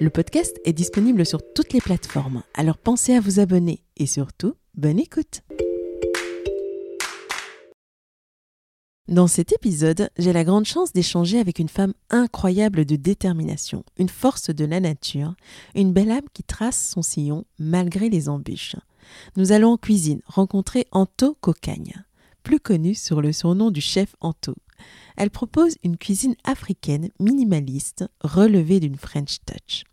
Le podcast est disponible sur toutes les plateformes, alors pensez à vous abonner et surtout, bonne écoute Dans cet épisode, j'ai la grande chance d'échanger avec une femme incroyable de détermination, une force de la nature, une belle âme qui trace son sillon malgré les embûches. Nous allons en cuisine rencontrer Anto Cocagne, plus connu sur le surnom du chef Anto. Elle propose une cuisine africaine minimaliste relevée d'une French touch.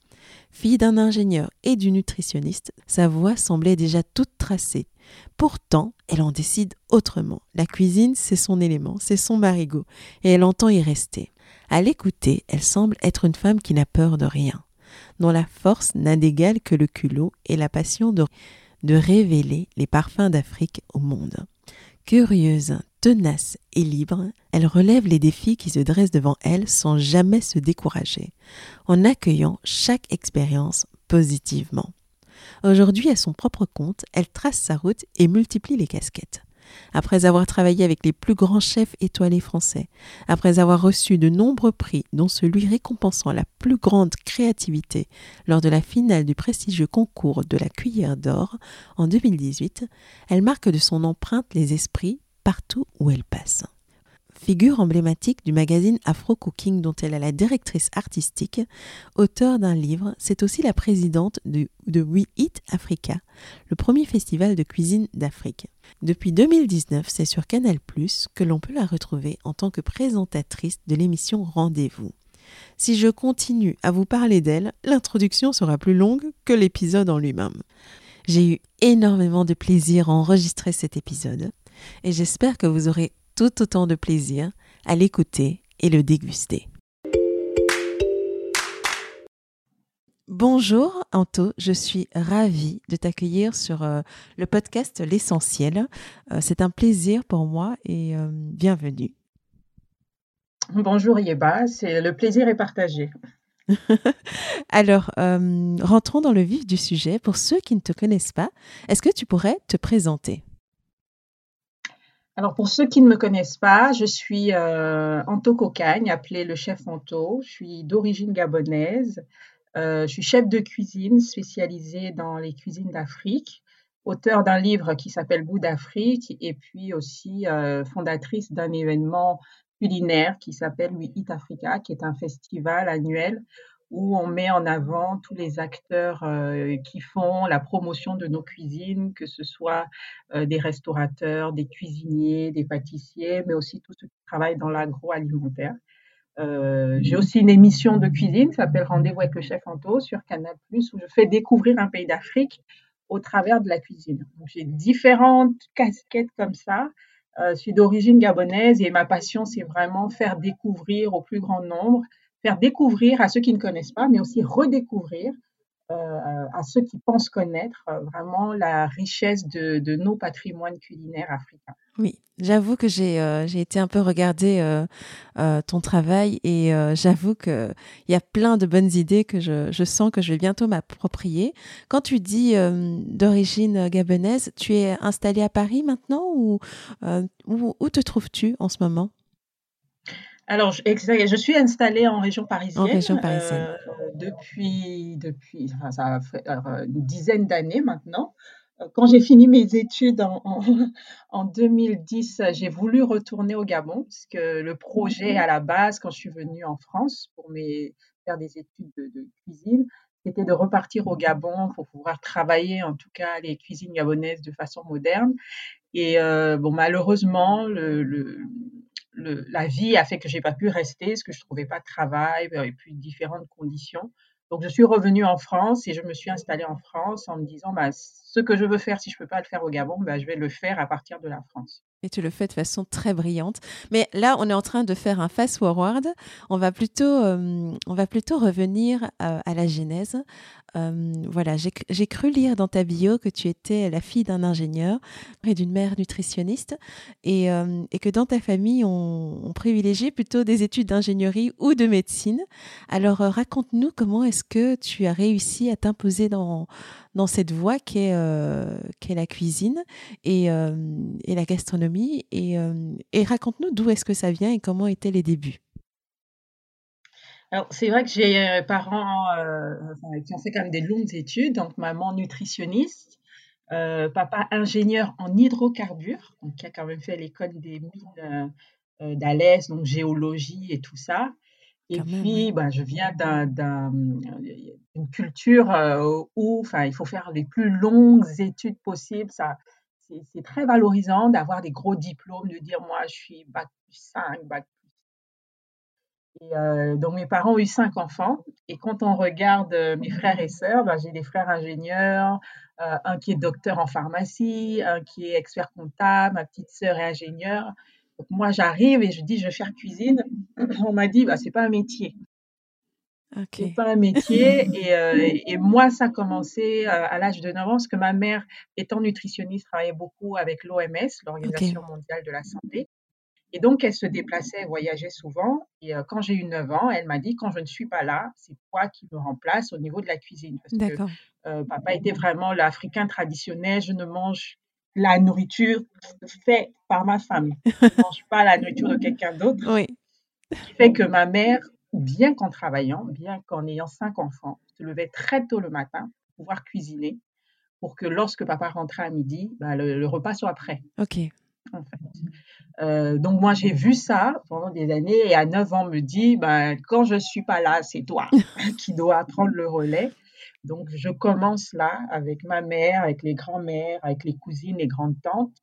Fille d'un ingénieur et d'une nutritionniste, sa voix semblait déjà toute tracée. Pourtant, elle en décide autrement. La cuisine, c'est son élément, c'est son marigot, et elle entend y rester. À l'écouter, elle semble être une femme qui n'a peur de rien, dont la force n'a d'égal que le culot et la passion de, de révéler les parfums d'Afrique au monde. Curieuse, tenace et libre, elle relève les défis qui se dressent devant elle sans jamais se décourager, en accueillant chaque expérience positivement. Aujourd'hui, à son propre compte, elle trace sa route et multiplie les casquettes. Après avoir travaillé avec les plus grands chefs étoilés français, après avoir reçu de nombreux prix, dont celui récompensant la plus grande créativité lors de la finale du prestigieux concours de la cuillère d'or en 2018, elle marque de son empreinte les esprits partout où elle passe. Figure emblématique du magazine Afro Cooking dont elle est la directrice artistique, auteur d'un livre, c'est aussi la présidente de, de We Eat Africa, le premier festival de cuisine d'Afrique. Depuis 2019, c'est sur Canal ⁇ que l'on peut la retrouver en tant que présentatrice de l'émission Rendez-vous. Si je continue à vous parler d'elle, l'introduction sera plus longue que l'épisode en lui-même. J'ai eu énormément de plaisir à enregistrer cet épisode et j'espère que vous aurez tout autant de plaisir à l'écouter et le déguster. Bonjour Anto, je suis ravie de t'accueillir sur euh, le podcast L'essentiel. Euh, c'est un plaisir pour moi et euh, bienvenue. Bonjour Yeba, c'est le plaisir est partagé. Alors, rentrons dans le vif du sujet. Pour ceux qui ne te connaissent pas, est-ce que tu pourrais te présenter? Alors pour ceux qui ne me connaissent pas, je suis euh, Anto Cocagne, appelé le chef Anto. Je suis d'origine gabonaise. Euh, je suis chef de cuisine spécialisée dans les cuisines d'Afrique, auteur d'un livre qui s'appelle Goût d'Afrique et puis aussi euh, fondatrice d'un événement culinaire qui s'appelle We Eat Africa, qui est un festival annuel où on met en avant tous les acteurs euh, qui font la promotion de nos cuisines, que ce soit euh, des restaurateurs, des cuisiniers, des pâtissiers, mais aussi tous ceux qui travaillent dans l'agroalimentaire. Euh, j'ai aussi une émission de cuisine qui s'appelle Rendez-vous avec le chef Anto sur Canal+, où je fais découvrir un pays d'Afrique au travers de la cuisine. J'ai différentes casquettes comme ça. je suis d'origine gabonaise et ma passion, c'est vraiment faire découvrir au plus grand nombre faire découvrir à ceux qui ne connaissent pas, mais aussi redécouvrir euh, à ceux qui pensent connaître euh, vraiment la richesse de, nos patrimoines culinaires africains. Oui, j'avoue que j'ai euh, été un peu regarder ton travail et j'avoue qu'il y a plein de bonnes idées que je, je sens que je vais bientôt m'approprier. Quand tu dis d'origine gabonaise, tu es installé à Paris maintenant ou où te trouves-tu en ce moment? Alors, je, je suis installée en région parisienne, euh, depuis, depuis ça fait une dizaine d'années maintenant. Euh, quand j'ai fini mes études en, en, 2010, j'ai voulu retourner au Gabon, parce que le projet à la base, quand je suis venue en France pour mes, faire des études de, cuisine, c'était de repartir au Gabon pour pouvoir travailler, en tout cas, les cuisines gabonaises de façon moderne. Et bon, malheureusement, le, la vie a fait que j'ai pas pu rester, parce que je trouvais pas de travail, et puis différentes conditions. Donc, je suis revenue en France et je me suis installée en France en me disant, bah, ce que je veux faire, si je peux pas le faire au Gabon, bah, je vais le faire à partir de la France. Et tu le fais de façon très brillante. Mais là, on est en train de faire un fast forward. On va plutôt, euh, on va plutôt revenir à, à la genèse. Euh, voilà, j'ai cru lire dans ta bio que tu étais la fille d'un ingénieur et d'une mère nutritionniste et, euh, et, que dans ta famille, on, on privilégiait plutôt des études d'ingénierie ou de médecine. Alors, raconte-nous comment est-ce que tu as réussi à t'imposer dans, dans cette voie qu'est euh, la cuisine et, euh, la gastronomie. Et, euh, et raconte-nous d'où est-ce que ça vient et comment étaient les débuts. Alors, c'est vrai que j'ai parents qui ont fait quand même des longues études, donc maman nutritionniste, papa ingénieur en hydrocarbures, donc qui a quand même fait l'école des mines d'Alès, donc géologie et tout ça. Et puis, bah, je viens d'une culture euh, où enfin, il faut faire les plus longues études possibles. Ça, c'est très valorisant d'avoir des gros diplômes, de dire moi, je suis bac plus 5, bac plus. Et euh, donc, mes parents ont eu cinq enfants. Et quand on regarde mes frères et sœurs, bah, j'ai des frères ingénieurs, un qui est docteur en pharmacie, un qui est expert comptable, ma petite sœur est ingénieure moi, j'arrive et je dis, je vais faire cuisine. On m'a dit, bah, c'est pas un métier. Okay. C'est pas un métier. Et, euh, et, moi, ça a commencé euh, à l'âge de 9 ans, parce que ma mère, étant nutritionniste, travaillait beaucoup avec l'OMS, l'Organisation mondiale de la santé. Et donc, elle se déplaçait, voyageait souvent. Et euh, quand j'ai eu 9 ans, elle m'a dit, quand je ne suis pas là, c'est toi qui me remplace au niveau de la cuisine. Parce que papa était vraiment l'Africain traditionnel. Je ne mange la nourriture faite par ma femme. Je ne mange pas la nourriture de quelqu'un d'autre. Oui. Ce qui fait que ma mère, bien qu'en travaillant, bien qu'en ayant cinq enfants, se levait très tôt le matin pour pouvoir cuisiner pour que lorsque papa rentrait à midi, bah, le, repas soit prêt. OK. Euh, donc moi j'ai vu ça pendant des années et à 9 ans me dit bah, quand je suis pas là c'est toi qui dois prendre le relais donc, je commence là avec ma mère, avec les grands-mères, avec les cousines, les grandes-tantes.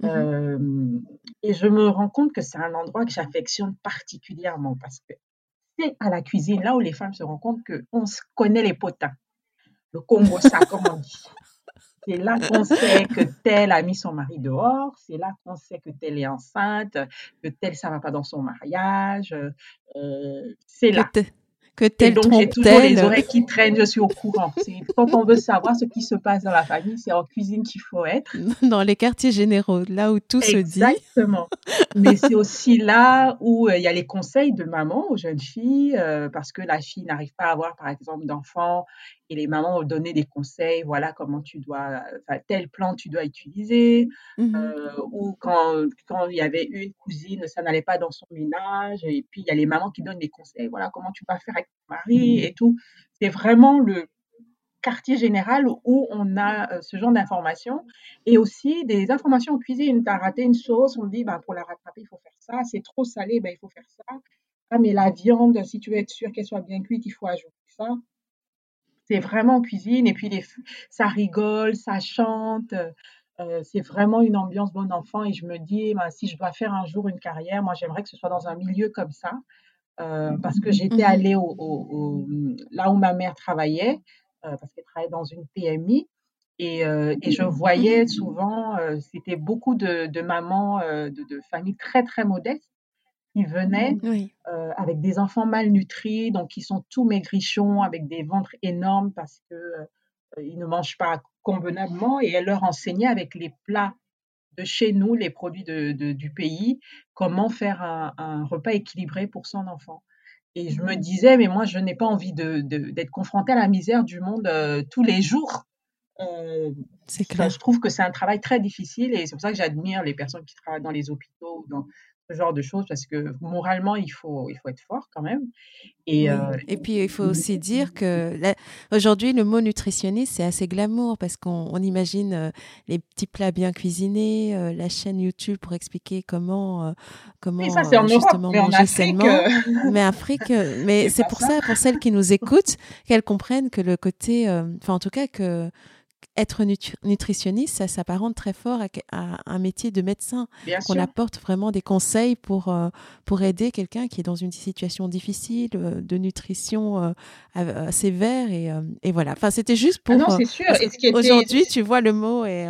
Mmh euh, et je me rends compte que c'est un endroit que j'affectionne particulièrement parce que c'est à la cuisine, là où les femmes se rendent compte qu'on se connaît les potins. Le Congo, ça, comme on dit. C'est là qu'on sait que telle a mis son mari dehors, c'est là qu'on sait que telle est enceinte, que telle ça va pas dans son mariage. Euh, c'est là que tel donc j'ai toujours les oreilles qui traînent, je suis au courant. Quand on veut savoir ce qui se passe dans la famille, c'est en cuisine qu'il faut être. Dans les quartiers généraux, là où tout se dit. Exactement. Mais c'est aussi là où euh, il y a les conseils de maman aux jeunes filles, euh, parce que la fille n'arrive pas à avoir, par exemple, d'enfants et les mamans ont donné des conseils, voilà comment tu dois, enfin, tel plan tu dois utiliser, mmh euh, ou quand, quand il y avait une cousine, ça n'allait pas dans son ménage, et puis il y a les mamans qui donnent des conseils, voilà comment tu vas faire avec ton mari et tout. C'est vraiment le quartier général où on a euh, ce genre d'informations et aussi des informations en cuisine. Tu as raté une sauce, on dit bah, pour la rattraper, il faut faire ça. C'est trop salé, ben, il faut faire ça. Ah, mais la viande, si tu veux être sûr qu'elle soit bien cuite, il faut ajouter ça c'est vraiment en cuisine. Et puis, les, ça rigole, ça chante. Euh, c'est vraiment une ambiance bon enfant. Et je me dis, bah, si je dois faire un jour une carrière, moi, j'aimerais que ce soit dans un milieu comme ça. Euh, parce que j'étais mmh allée au, là où ma mère travaillait, euh, parce qu'elle travaillait dans une PMI. Et, et je voyais souvent, c'était beaucoup de, de mamans de, de, familles très, très modestes qui venaient euh, avec des enfants malnutris, donc qui sont tout maigrichons, avec des ventres énormes parce qu'ils euh, ne mangent pas convenablement, et elle leur enseignait avec les plats de chez nous, les produits de, du pays, comment faire un, repas équilibré pour son enfant. Et je me disais, mais moi, je n'ai pas envie d'être confrontée à la misère du monde euh, tous les jours. clair. je trouve que c'est un travail très difficile et c'est pour ça que j'admire les personnes qui travaillent dans les hôpitaux ou dans, ce genre de choses parce que moralement, il faut, il faut être fort quand même. Et, euh, et puis, il faut aussi dire que aujourd'hui, le mot nutritionniste, c'est assez glamour parce qu'on imagine euh, les petits plats bien cuisinés, euh, la chaîne YouTube pour expliquer comment, comment justement manger sainement. Mais Afrique, mais c'est pour ça, pour celles qui nous écoutent, qu'elles comprennent que le côté, enfin en tout cas que être nutritionniste, ça s'apparente très fort à, un métier de médecin. On apporte vraiment des conseils pour, euh, pour aider quelqu'un qui est dans une situation difficile, euh, de nutrition euh, sévère. Et, et, voilà. Enfin, c'était juste pour. Ah non, c'est sûr. Aujourd'hui, tu vois le mot et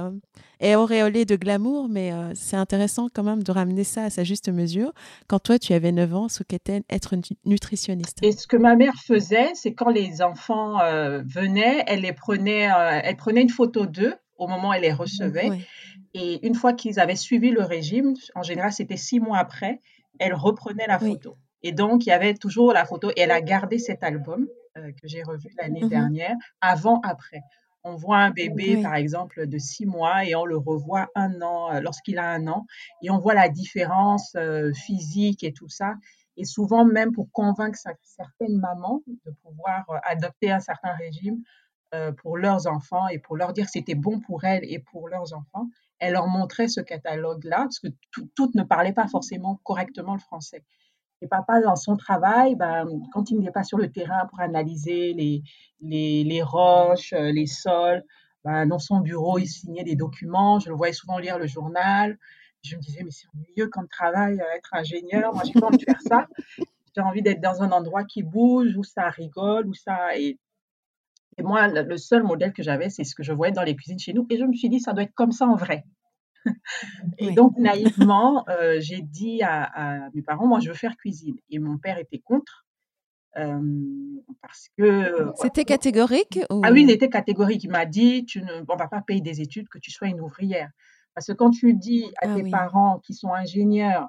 est auréolé de glamour, mais euh, c'est intéressant quand même de ramener ça à sa juste mesure. Quand toi, tu avais 9 ans, ce qu'était être nutritionniste. Et ce que ma mère faisait, c'est quand les enfants euh, venaient, elle les prenait, euh, elle prenait une photo d'eux au moment où elle les recevait. Et une fois qu'ils avaient suivi le régime, en général, c'était six mois après, elle reprenait la photo. Et donc, il y avait toujours la photo et elle a gardé cet album que j'ai revu l'année mmh dernière, avant-après. On voit un bébé, par exemple, de six mois et on le revoit un an, euh, lorsqu'il a un an, et on voit la différence euh, physique et tout ça. Et souvent, même pour convaincre certaines mamans de pouvoir euh, adopter un certain régime pour leurs enfants et pour leur dire que c'était bon pour elles et pour leurs enfants, elle leur montrait ce catalogue-là, parce que toutes ne parlaient pas forcément correctement le français. Et papa, dans son travail, ben, quand il n'était pas sur le terrain pour analyser les, les, les roches, euh, les sols, ben, dans son bureau, il signait des documents. Je le voyais souvent lire le journal. Je me disais, mais c'est ennuyeux comme travail, euh, être ingénieur. Moi, j'ai pas envie de faire ça. J'ai envie d'être dans un endroit qui bouge, où ça rigole, où ça. Et moi, le seul modèle que j'avais, c'est ce que je voyais dans les cuisines chez nous. Et je me suis dit, ça doit être comme ça en vrai. Et donc, naïvement, euh, j'ai dit à, mes parents, moi, je veux faire cuisine. Et mon père était contre. Euh, parce que. C'était catégorique Ah oui, il était catégorique. Il m'a dit, tu ne, on va pas payer des études, que tu sois une ouvrière. Parce que quand tu dis à ah tes parents qui sont ingénieurs,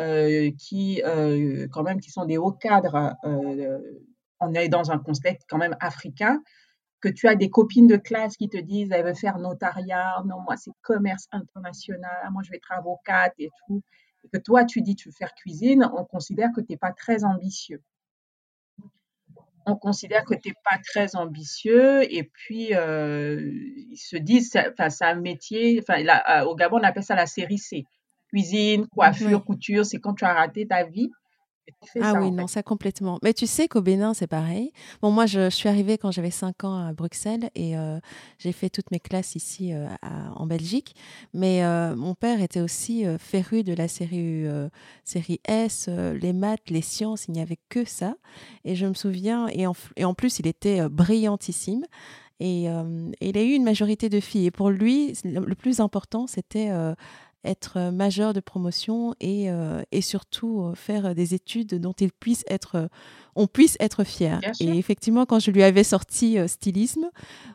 euh, qui, quand même, qui sont des hauts cadres, on est dans un contexte quand même africain, que tu as des copines de classe qui te disent elles veulent faire notariat, non, moi c'est commerce international, moi je vais être avocate et tout, et que toi tu dis tu veux faire cuisine, on considère que tu n'es pas très ambitieux. On considère que tu n'es pas très ambitieux et puis euh, ils se disent, c'est un métier, euh, au Gabon on appelle ça la série C. Cuisine, coiffure, couture, c'est quand tu as raté ta vie ah oui, non, ça complètement. Mais tu sais qu'au Bénin, c'est pareil. Bon, moi, je, suis arrivée quand j'avais 5 ans à Bruxelles et euh, j'ai fait toutes mes classes ici euh, en Belgique. Mais euh, mon père était aussi féru de la série, série S, les maths, les sciences, il n'y avait que ça. Et je me souviens, et en, et en plus, il était brillantissime. Et, et, il a eu une majorité de filles. Et pour lui, le plus important, c'était être majeur de promotion et, euh, et surtout euh, faire des études dont il puisse être, on puisse être fier. Et effectivement, quand je lui avais sorti euh, stylisme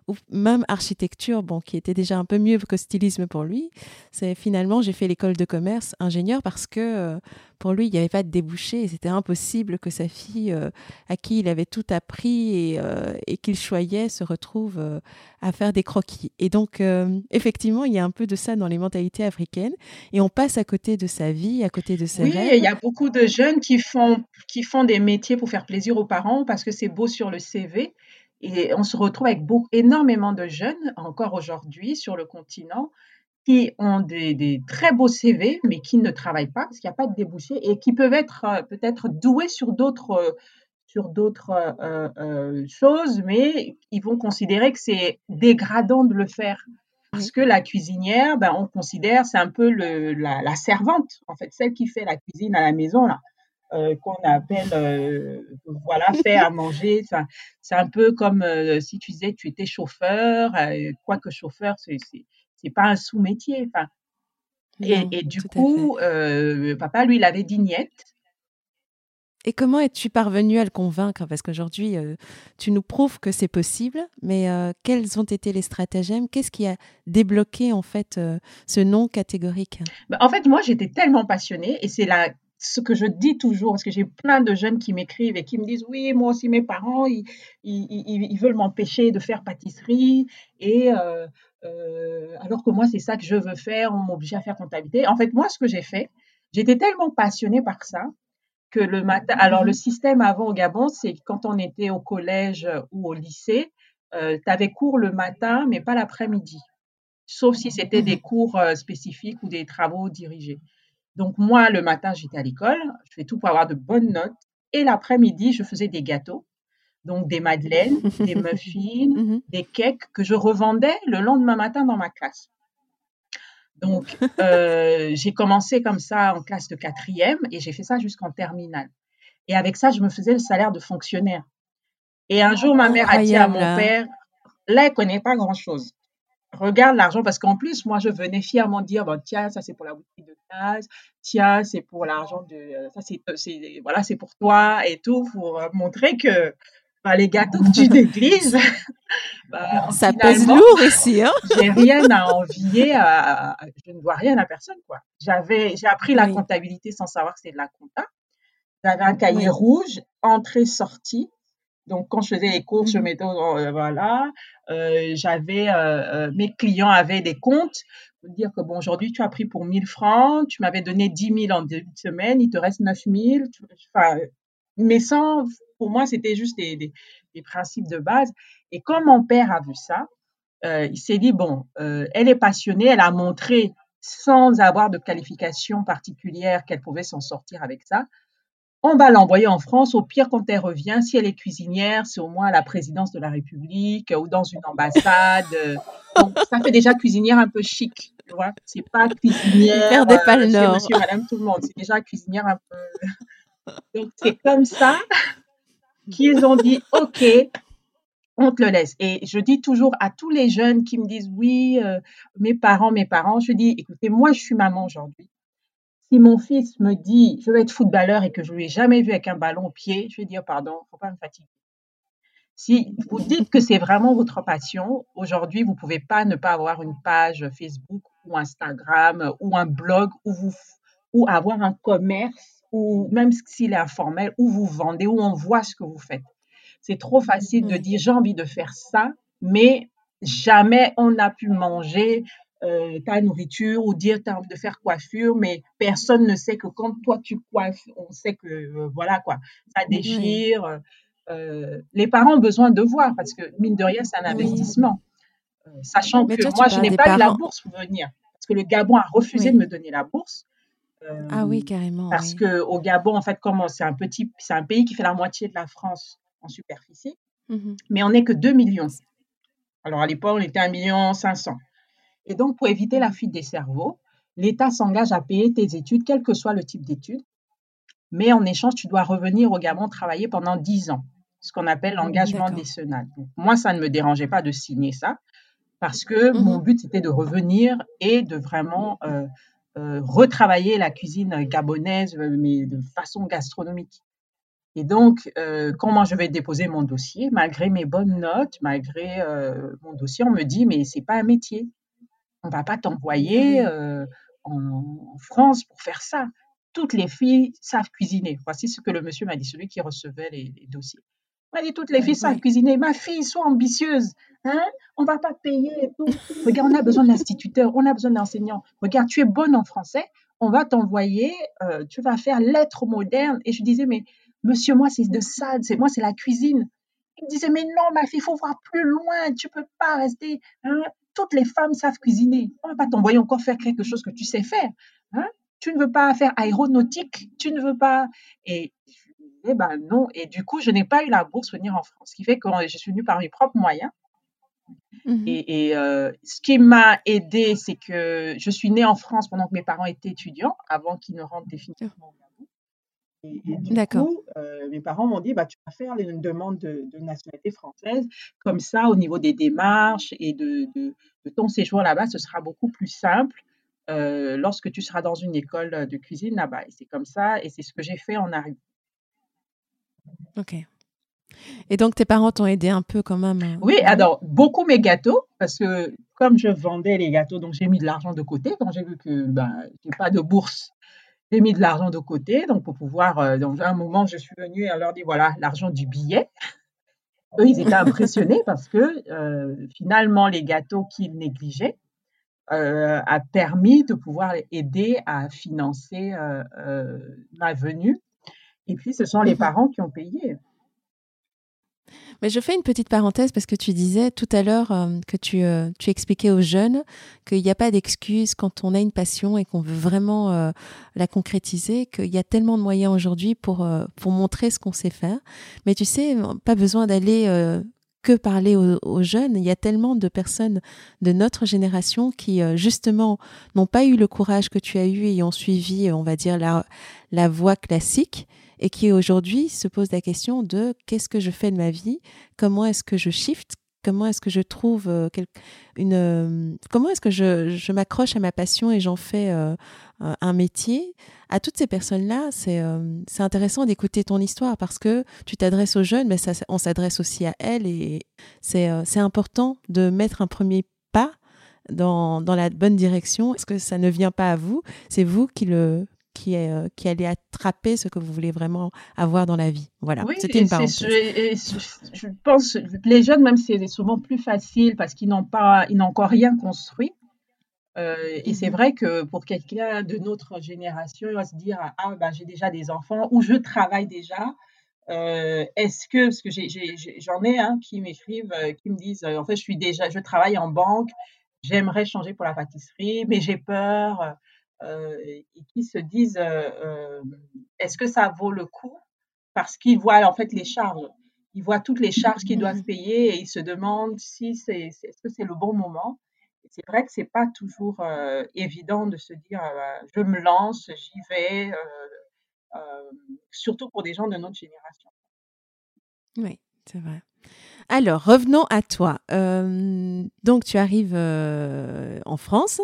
ou même architecture, bon, qui était déjà un peu mieux que stylisme pour lui, c'est finalement j'ai fait l'école de commerce ingénieur parce que pour lui, il n'y avait pas de débouché. C'était impossible que sa fille, euh, à qui il avait tout appris et, euh, qu'il choyait, se retrouve euh, à faire des croquis. Et donc, effectivement, il y a un peu de ça dans les mentalités africaines. Et on passe à côté de sa vie, à côté de ses oui, rêves. il y a beaucoup de jeunes qui font, qui font des métiers pour faire plaisir aux parents parce que c'est beau sur le CV. Et on se retrouve avec beaucoup, énormément de jeunes, encore aujourd'hui, sur le continent, qui ont des, très beaux CV, mais qui ne travaillent pas parce qu'il n'y a pas de débouché et qui peuvent être euh, peut-être doués sur d'autres euh, sur d'autres euh, choses, mais ils vont considérer que c'est dégradant de le faire. Parce que la cuisinière, ben, on considère, c'est un peu le, la, servante, en fait, celle qui fait la cuisine à la maison, là, qu'on appelle, voilà, faire à manger. C'est un peu comme si tu disais que tu étais chauffeur, quoique chauffeur, c'est c'est pas un sous-métier. Enfin, et, du coup, euh, papa, lui, il avait dit Et comment es-tu parvenu à le convaincre? Parce qu'aujourd'hui, euh, tu nous prouves que c'est possible, mais euh, quels ont été les stratagèmes? Qu'est-ce qui a débloqué en fait ce non catégorique? Bah, En fait, moi, j'étais tellement passionnée, et c'est là ce que je dis toujours, parce que j'ai plein de jeunes qui m'écrivent et qui me disent oui, moi aussi mes parents, ils, ils, veulent m'empêcher de faire pâtisserie et euh, alors que moi, c'est ça que je veux faire, on m'oblige à faire comptabilité. En fait, moi, ce que j'ai fait, J'étais tellement passionnée par ça que le matin, alors le mmh système avant au Gabon, c'est quand on était au collège ou au lycée, euh, tu avais cours le matin, mais pas l'après-midi, sauf si c'était des mmh cours euh, spécifiques ou des travaux dirigés. Donc moi, le matin, j'étais à l'école, je fais tout pour avoir de bonnes notes, et l'après-midi, je faisais des gâteaux, donc des madeleines, des muffins, mmh des cakes que je revendais le lendemain matin dans ma classe. Donc, euh, j'ai commencé comme ça en classe de quatrième et j'ai fait ça jusqu'en terminale. Et avec ça, je me faisais le salaire de fonctionnaire. Et un jour, ma mère a dit à mon père, là, elle connaît pas grand-chose. Regarde l'argent, parce qu'en plus, moi, je venais fièrement dire, bon, tiens, ça c'est pour la boutique de gaz, tiens, c'est pour l'argent de, euh, ça c'est, voilà, c'est pour toi et tout, pour euh, montrer que bah, les gâteaux que tu déglises, bah, ça pèse lourd ici. Hein j'ai rien à envier, à, je ne vois rien à personne. quoi. J'avais, j'ai appris la comptabilité sans savoir que c'est de la compta. J'avais un cahier rouge, entrée-sortie. Donc, quand je faisais les courses, je mmh mettais, euh, voilà, euh, j'avais, euh, mes clients avaient des comptes. Dire que bon, aujourd'hui, tu as pris pour 1000 francs, tu m'avais donné 10 000 en début de semaine, il te reste 9 000. Enfin, mais sans pour moi, c'était juste des, principes de base. Et quand mon père a vu ça, euh, il s'est dit, bon, euh, elle est passionnée, elle a montré sans avoir de qualification particulière qu'elle pouvait s'en sortir avec ça. On va l'envoyer en France. Au pire, quand elle revient, si elle est cuisinière, c'est au moins à la présidence de la République ou dans une ambassade. Donc, ça fait déjà cuisinière un peu chic. Tu vois, c'est pas cuisinière. Perdez pas le euh, nord. Monsieur, madame, tout le monde. C'est déjà cuisinière un peu. Donc, c'est comme ça qu'ils ont dit OK, on te le laisse. Et je dis toujours à tous les jeunes qui me disent oui, euh, mes parents, mes parents, je dis écoutez, moi je suis maman aujourd'hui. Si mon fils me dit je veux être footballeur et que je ne l'ai jamais vu avec un ballon au pied, je vais dire pardon, faut pas me fatiguer. Si vous dites que c'est vraiment votre passion, aujourd'hui, vous ne pouvez pas ne pas avoir une page Facebook ou Instagram ou un blog ou avoir un commerce ou même s'il est informel, où vous vendez, où on voit ce que vous faites. C'est trop facile de mmh. dire j'ai envie de faire ça, mais jamais on n'a pu manger euh, ta nourriture ou dire tu as envie de faire coiffure, mais personne ne sait que quand toi tu coiffes, on sait que euh, voilà quoi, ça déchire. Euh, les parents ont besoin de voir parce que mine de rien, c'est un investissement. sachant que moi, je n'ai pas eu la bourse pour venir parce que le Gabon a refusé de me donner la bourse. Ah oui, carrément. Parce que au Gabon, en fait, comme c'est un petit, c'est un pays qui fait la moitié de la France en superficie, mmh mais on n'est que 2 millions. Alors à l'époque, on était 1 million 500. Et donc, pour éviter la fuite des cerveaux, l'État s'engage à payer tes études, quel que soit le type d'études. Mais en échange, tu dois revenir au Gabon travailler pendant 10 ans, ce qu'on appelle mmh, l'engagement décennal. moi, ça ne me dérangeait pas de signer ça, parce que mmh mon but, c'était de revenir et de vraiment euh, euh, retravailler la cuisine gabonaise, euh, mais de façon gastronomique. Et donc, euh, quand moi je vais déposer mon dossier, malgré mes bonnes notes, malgré mon dossier, on me dit mais c'est pas un métier. On va pas t'envoyer en, France pour faire ça. Toutes les filles savent cuisiner. Voici ce que le monsieur m'a dit, celui qui recevait les dossiers m'a dit toutes les filles savent cuisiner. Ma fille, sois ambitieuse. Hein? On va pas payer et tout. Regarde, on a besoin d'instituteurs, on a besoin d'enseignants. Regarde, tu es bonne en français, on va t'envoyer, euh, tu vas faire lettres modernes. Et je disais, mais monsieur, moi, c'est de ça, c'est moi, c'est la cuisine. Il me disait, mais non, ma fille, il faut voir plus loin, tu peux pas rester. Hein? Toutes les femmes savent cuisiner. On va pas t'envoyer encore faire quelque chose que tu sais faire. Hein? Tu ne veux pas faire aéronautique, tu ne veux pas. Et eh ben non. Et du coup, je n'ai pas eu la bourse pour venir en France. Ce qui fait que je suis venue par mes propres moyens. Mmh et, euh, ce qui m'a aidé, c'est que je suis née en France pendant que mes parents étaient étudiants, avant qu'ils ne rentrent définitivement au Gabon. Et, du coup, euh, mes parents m'ont dit, bah, tu vas faire une demande de, nationalité française. Comme ça, au niveau des démarches et de, de, ton séjour là-bas, ce sera beaucoup plus simple euh, lorsque tu seras dans une école de cuisine là-bas. Et c'est comme ça, et c'est ce que j'ai fait en arrivant. Ok. Et donc, tes parents t'ont aidé un peu quand même euh, Oui, alors, beaucoup mes gâteaux, parce que comme je vendais les gâteaux, donc j'ai mis de l'argent de côté. Quand j'ai vu que ben, je n'ai pas de bourse, j'ai mis de l'argent de côté. Donc, pour pouvoir, euh, dans un moment, je suis venue et on leur dit voilà, l'argent du billet. Eux, ils étaient impressionnés parce que euh, finalement, les gâteaux qu'ils négligeaient, a permis de pouvoir aider à financer ma venue. Et puis, ce sont les mmh parents qui ont payé. Mais je fais une petite parenthèse parce que tu disais tout à l'heure euh, que tu, euh, tu, expliquais aux jeunes qu'il n'y a pas d'excuse quand on a une passion et qu'on veut vraiment euh, la concrétiser, qu'il y a tellement de moyens aujourd'hui pour, pour montrer ce qu'on sait faire. Mais tu sais, pas besoin d'aller que parler aux, jeunes. Il y a tellement de personnes de notre génération qui, justement, n'ont pas eu le courage que tu as eu et ont suivi, on va dire, la, la voie classique et qui aujourd'hui se pose la question de qu'est-ce que je fais de ma vie, comment est-ce que je shift, comment est-ce que je trouve euh, une, euh, comment est-ce que je, m'accroche à ma passion et j'en fais euh, un métier? À toutes ces personnes-là, c'est intéressant d'écouter ton histoire parce que tu t'adresses aux jeunes, mais on s'adresse aussi à elles et c'est important de mettre un premier pas dans, dans la bonne direction. Est-ce que ça ne vient pas à vous? C'est vous qui le qui, est, euh, qui allait attraper ce que vous voulez vraiment avoir dans la vie. Voilà, c'était une parenthèse. Je, je, pense, les jeunes, même c'est souvent plus facile parce qu'ils n'ont pas, ils n'ont encore rien construit. Euh, et c'est mhm. vrai que pour quelqu'un de notre génération, il va se dire ah ben j'ai déjà des enfants ou je travaille déjà. Euh, est-ce que parce que j'en ai, un qui m'écrivent, qui me disent en fait je suis déjà, je travaille en banque, j'aimerais changer pour la pâtisserie, mais j'ai peur. Euh, et qui se disent euh, euh, est-ce que ça vaut le coup? Parce qu'ils voient en fait les charges. Ils voient toutes les charges qu'ils doivent payer et ils se demandent si c'est est-ce que c'est le bon moment? C'est vrai que c'est pas toujours évident de se dire je me lance, j'y vais, surtout pour des gens de notre génération. Oui, c'est vrai. Alors, revenons à toi. donc, tu arrives en France.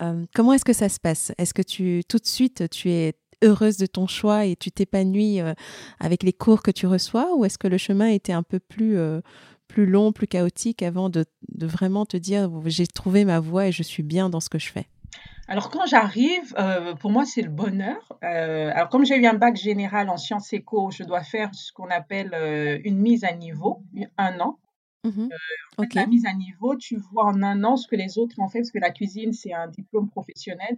Euh, comment est-ce que ça se passe? Est-ce que tu tout de suite tu es heureuse de ton choix et tu t'épanouis euh, avec les cours que tu reçois? Ou est-ce que le chemin était un peu plus euh, plus long, plus chaotique avant de, vraiment te dire j'ai trouvé ma voie et je suis bien dans ce que je fais? Alors quand j'arrive, pour moi c'est le bonheur. alors comme j'ai eu un bac général en sciences éco, je dois faire ce qu'on appelle une mise à niveau, un an. Mmh euh, la mise à niveau, tu vois en un an ce que les autres ont fait, parce que la cuisine, c'est un diplôme professionnel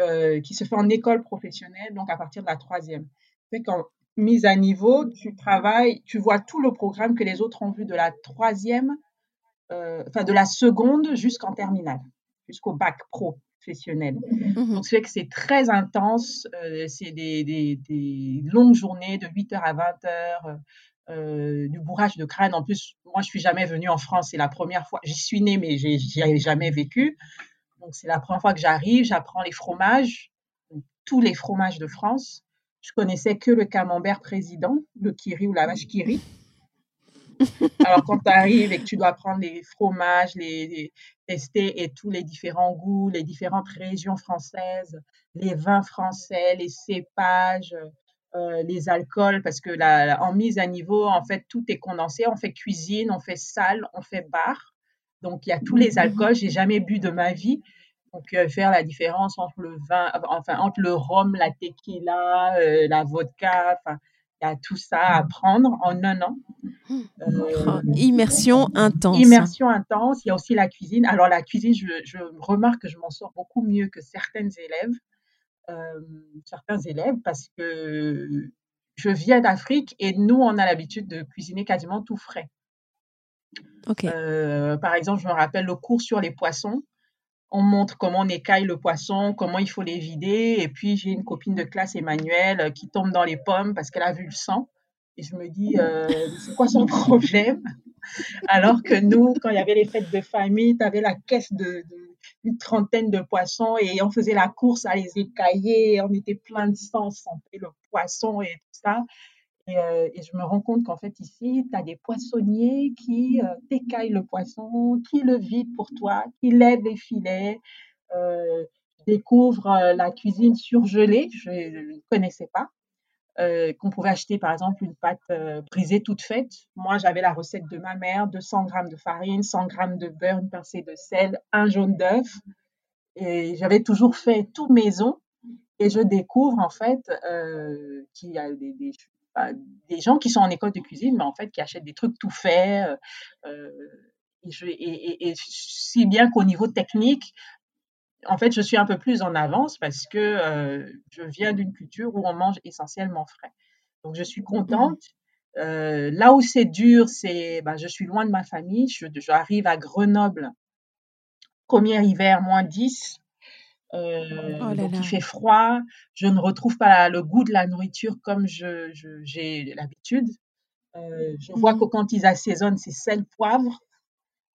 euh, qui se fait en école professionnelle, donc à partir de la troisième. Fait qu'en mise à niveau, tu travailles, tu vois tout le programme que les autres ont vu de la troisième, euh, enfin de la seconde jusqu'en terminale, jusqu'au bac professionnel. Mmh donc, c'est que c'est très intense, c'est des, des, des, longues journées de 8h à 20h, euh, du bourrage de crâne. En plus, moi, je suis jamais venue en France. C'est la première fois. J'y suis née, mais j'y ai jamais vécu. Donc, c'est la première fois que j'arrive. J'apprends les fromages, tous les fromages de France. Je connaissais que le camembert président, le kiri ou la vache kiri. Alors, quand tu arrives et que tu dois prendre les fromages, les, les, tester et tous les différents goûts, les différentes régions françaises, les vins français, les cépages, euh, les alcools, parce que la, en mise à niveau, en fait, tout est condensé. On fait cuisine, on fait salle, on fait bar. Donc, il y a tous les mhm. alcools. J'ai jamais bu de ma vie. Donc, euh, faire la différence entre le vin, enfin, entre le rhum, la tequila, euh, la vodka, enfin, il y a tout ça à prendre en un an. Oh, immersion intense. Immersion intense. Il y a aussi la cuisine. Alors, la cuisine, je, je remarque que je m'en sors beaucoup mieux que certaines élèves. Euh, certains élèves parce que je viens d'Afrique et nous, on a l'habitude de cuisiner quasiment tout frais. Euh, par exemple, je me rappelle le cours sur les poissons. On montre comment on écaille le poisson, comment il faut les vider. Et puis, j'ai une copine de classe, Emmanuelle, qui tombe dans les pommes parce qu'elle a vu le sang. Et je me dis, euh, c'est quoi son problème? Alors que nous, quand il y avait les fêtes de famille, tu avais la caisse de une trentaine de poissons et on faisait la course à les écailler. On était plein de sang, on le poisson et tout ça. Euh, et, je me rends compte qu'en fait, ici, tu as des poissonniers qui euh, t'écaillent le poisson, qui le vident pour toi, qui lèvent les filets. Euh, découvre la cuisine surgelée, je ne connaissais pas. Euh, qu'on pouvait acheter par exemple une pâte euh, brisée toute faite. Moi, j'avais la recette de ma mère 200 g de farine, 100 g de beurre, une pincée de sel, un jaune d'œuf. Et j'avais toujours fait tout maison. Et je découvre en fait euh, qu'il y a des, gens qui sont en école de cuisine, mais en fait qui achètent des trucs tout faits. et, si bien qu'au niveau technique, en fait, je suis un peu plus en avance parce que euh, je viens d'une culture où on mange essentiellement frais. Donc, je suis contente. Euh, là où c'est dur, c'est ben, je suis loin de ma famille. J'arrive à Grenoble, premier hiver, moins 10. Euh, Oh donc, il fait froid. Je ne retrouve pas le goût de la nourriture comme je, je- j'ai l'habitude. Je vois Mhm. que quand ils assaisonnent, c'est sel, poivre.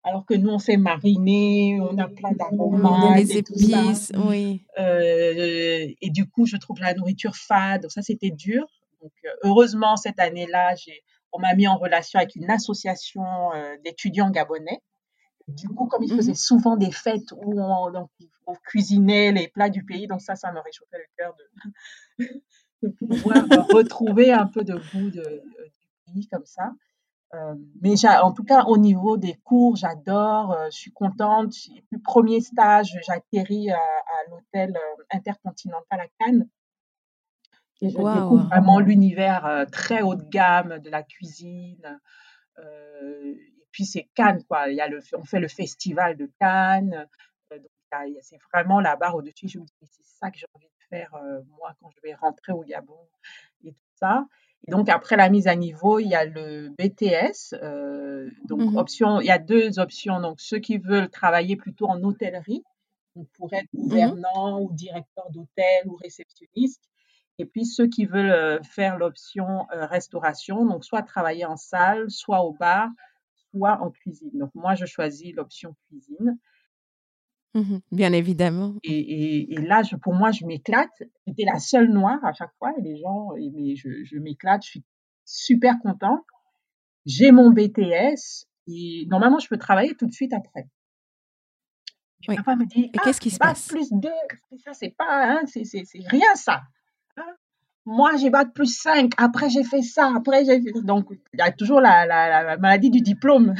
Alors que nous, on fait mariner, on a plein d'aromates les et tout ça. épices, oui. Euh, et du coup, je trouve la nourriture fade. Donc ça, c'était dur. Donc, euh, heureusement, cette année-là, on m'a mis en relation avec une association euh, d'étudiants gabonais. Du coup, comme ils Mhm. faisaient souvent des fêtes où on, donc, on cuisinait les plats du pays, donc ça, ça me réchauffait le cœur de, de pouvoir retrouver un peu de goût de- de- du pays comme ça. Euh, mais en tout cas, au niveau des cours, j'adore, euh, je suis contente. Puis, premier stage, j'atterris à, à l'hôtel euh, intercontinental à Cannes et je découvre vraiment l'univers euh, très haut de gamme de la cuisine. Et puis, c'est Cannes, quoi. Il y a le, on fait le festival de Cannes. C'est vraiment la barre au-dessus. Je me dis, c'est ça que j'ai envie de faire, moi, quand je vais rentrer au Gabon et tout ça. Et donc, après la mise à niveau, il y a le BTS. euh, donc, Mhm. option, il y a deux options. Donc, ceux qui veulent travailler plutôt en hôtellerie, donc pour être Mhm. gouvernant ou directeur d'hôtel ou réceptionniste. Et puis, ceux qui veulent euh, faire l'option euh, restauration, donc soit travailler en salle, soit au bar, soit en cuisine. Donc, moi, je choisis l'option cuisine. Mhm. Bien évidemment. Et, et- et là, je- pour moi, je m'éclate. J'étais la seule noire à chaque fois et les gens, et- mais je, je m'éclate, je suis super contente. J'ai mon BTS et normalement, je peux travailler tout de suite après. Oui. papa me dit, Et ah, qu'est-ce qui se passe? plus 2, ça, c'est pas, hein, c'est c'est- c'est rien ça. hein. Moi, j'ai bac plus 5, après j'ai fait ça, après j'ai fait... Donc, il y a toujours la- la maladie du diplôme.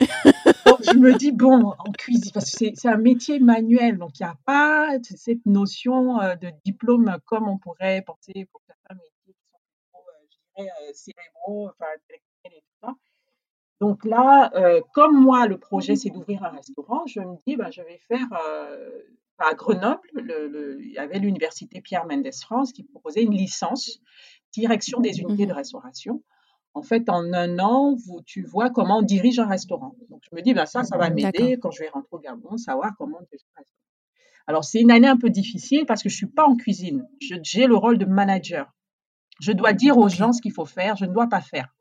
Donc, je me dis, bon, en cuisine, parce que c'est un métier manuel, donc il n'y a pas cette notion euh, de diplôme comme on pourrait penser pour certains métiers qui sont euh, je dirais, euh, cérébraux, enfin, intellectuels et tout ça. Donc là, euh, comme moi, le projet, c'est d'ouvrir un restaurant, je me dis, ben, je vais faire euh, à Grenoble, le- le- il y avait l'université Pierre Mendès France qui proposait une licence direction des unités de Mhm. restauration. En fait, en un an, vous, tu vois comment on dirige un restaurant. Donc, je me dis, ben, ça, ça va m'aider quand je vais rentrer au Gabon, savoir comment on dirige un restaurant. Alors, c'est une année un peu difficile parce que je ne suis pas en cuisine. Je- J'ai le rôle de manager. Je dois dire aux gens ce qu'il faut faire, je ne dois pas faire.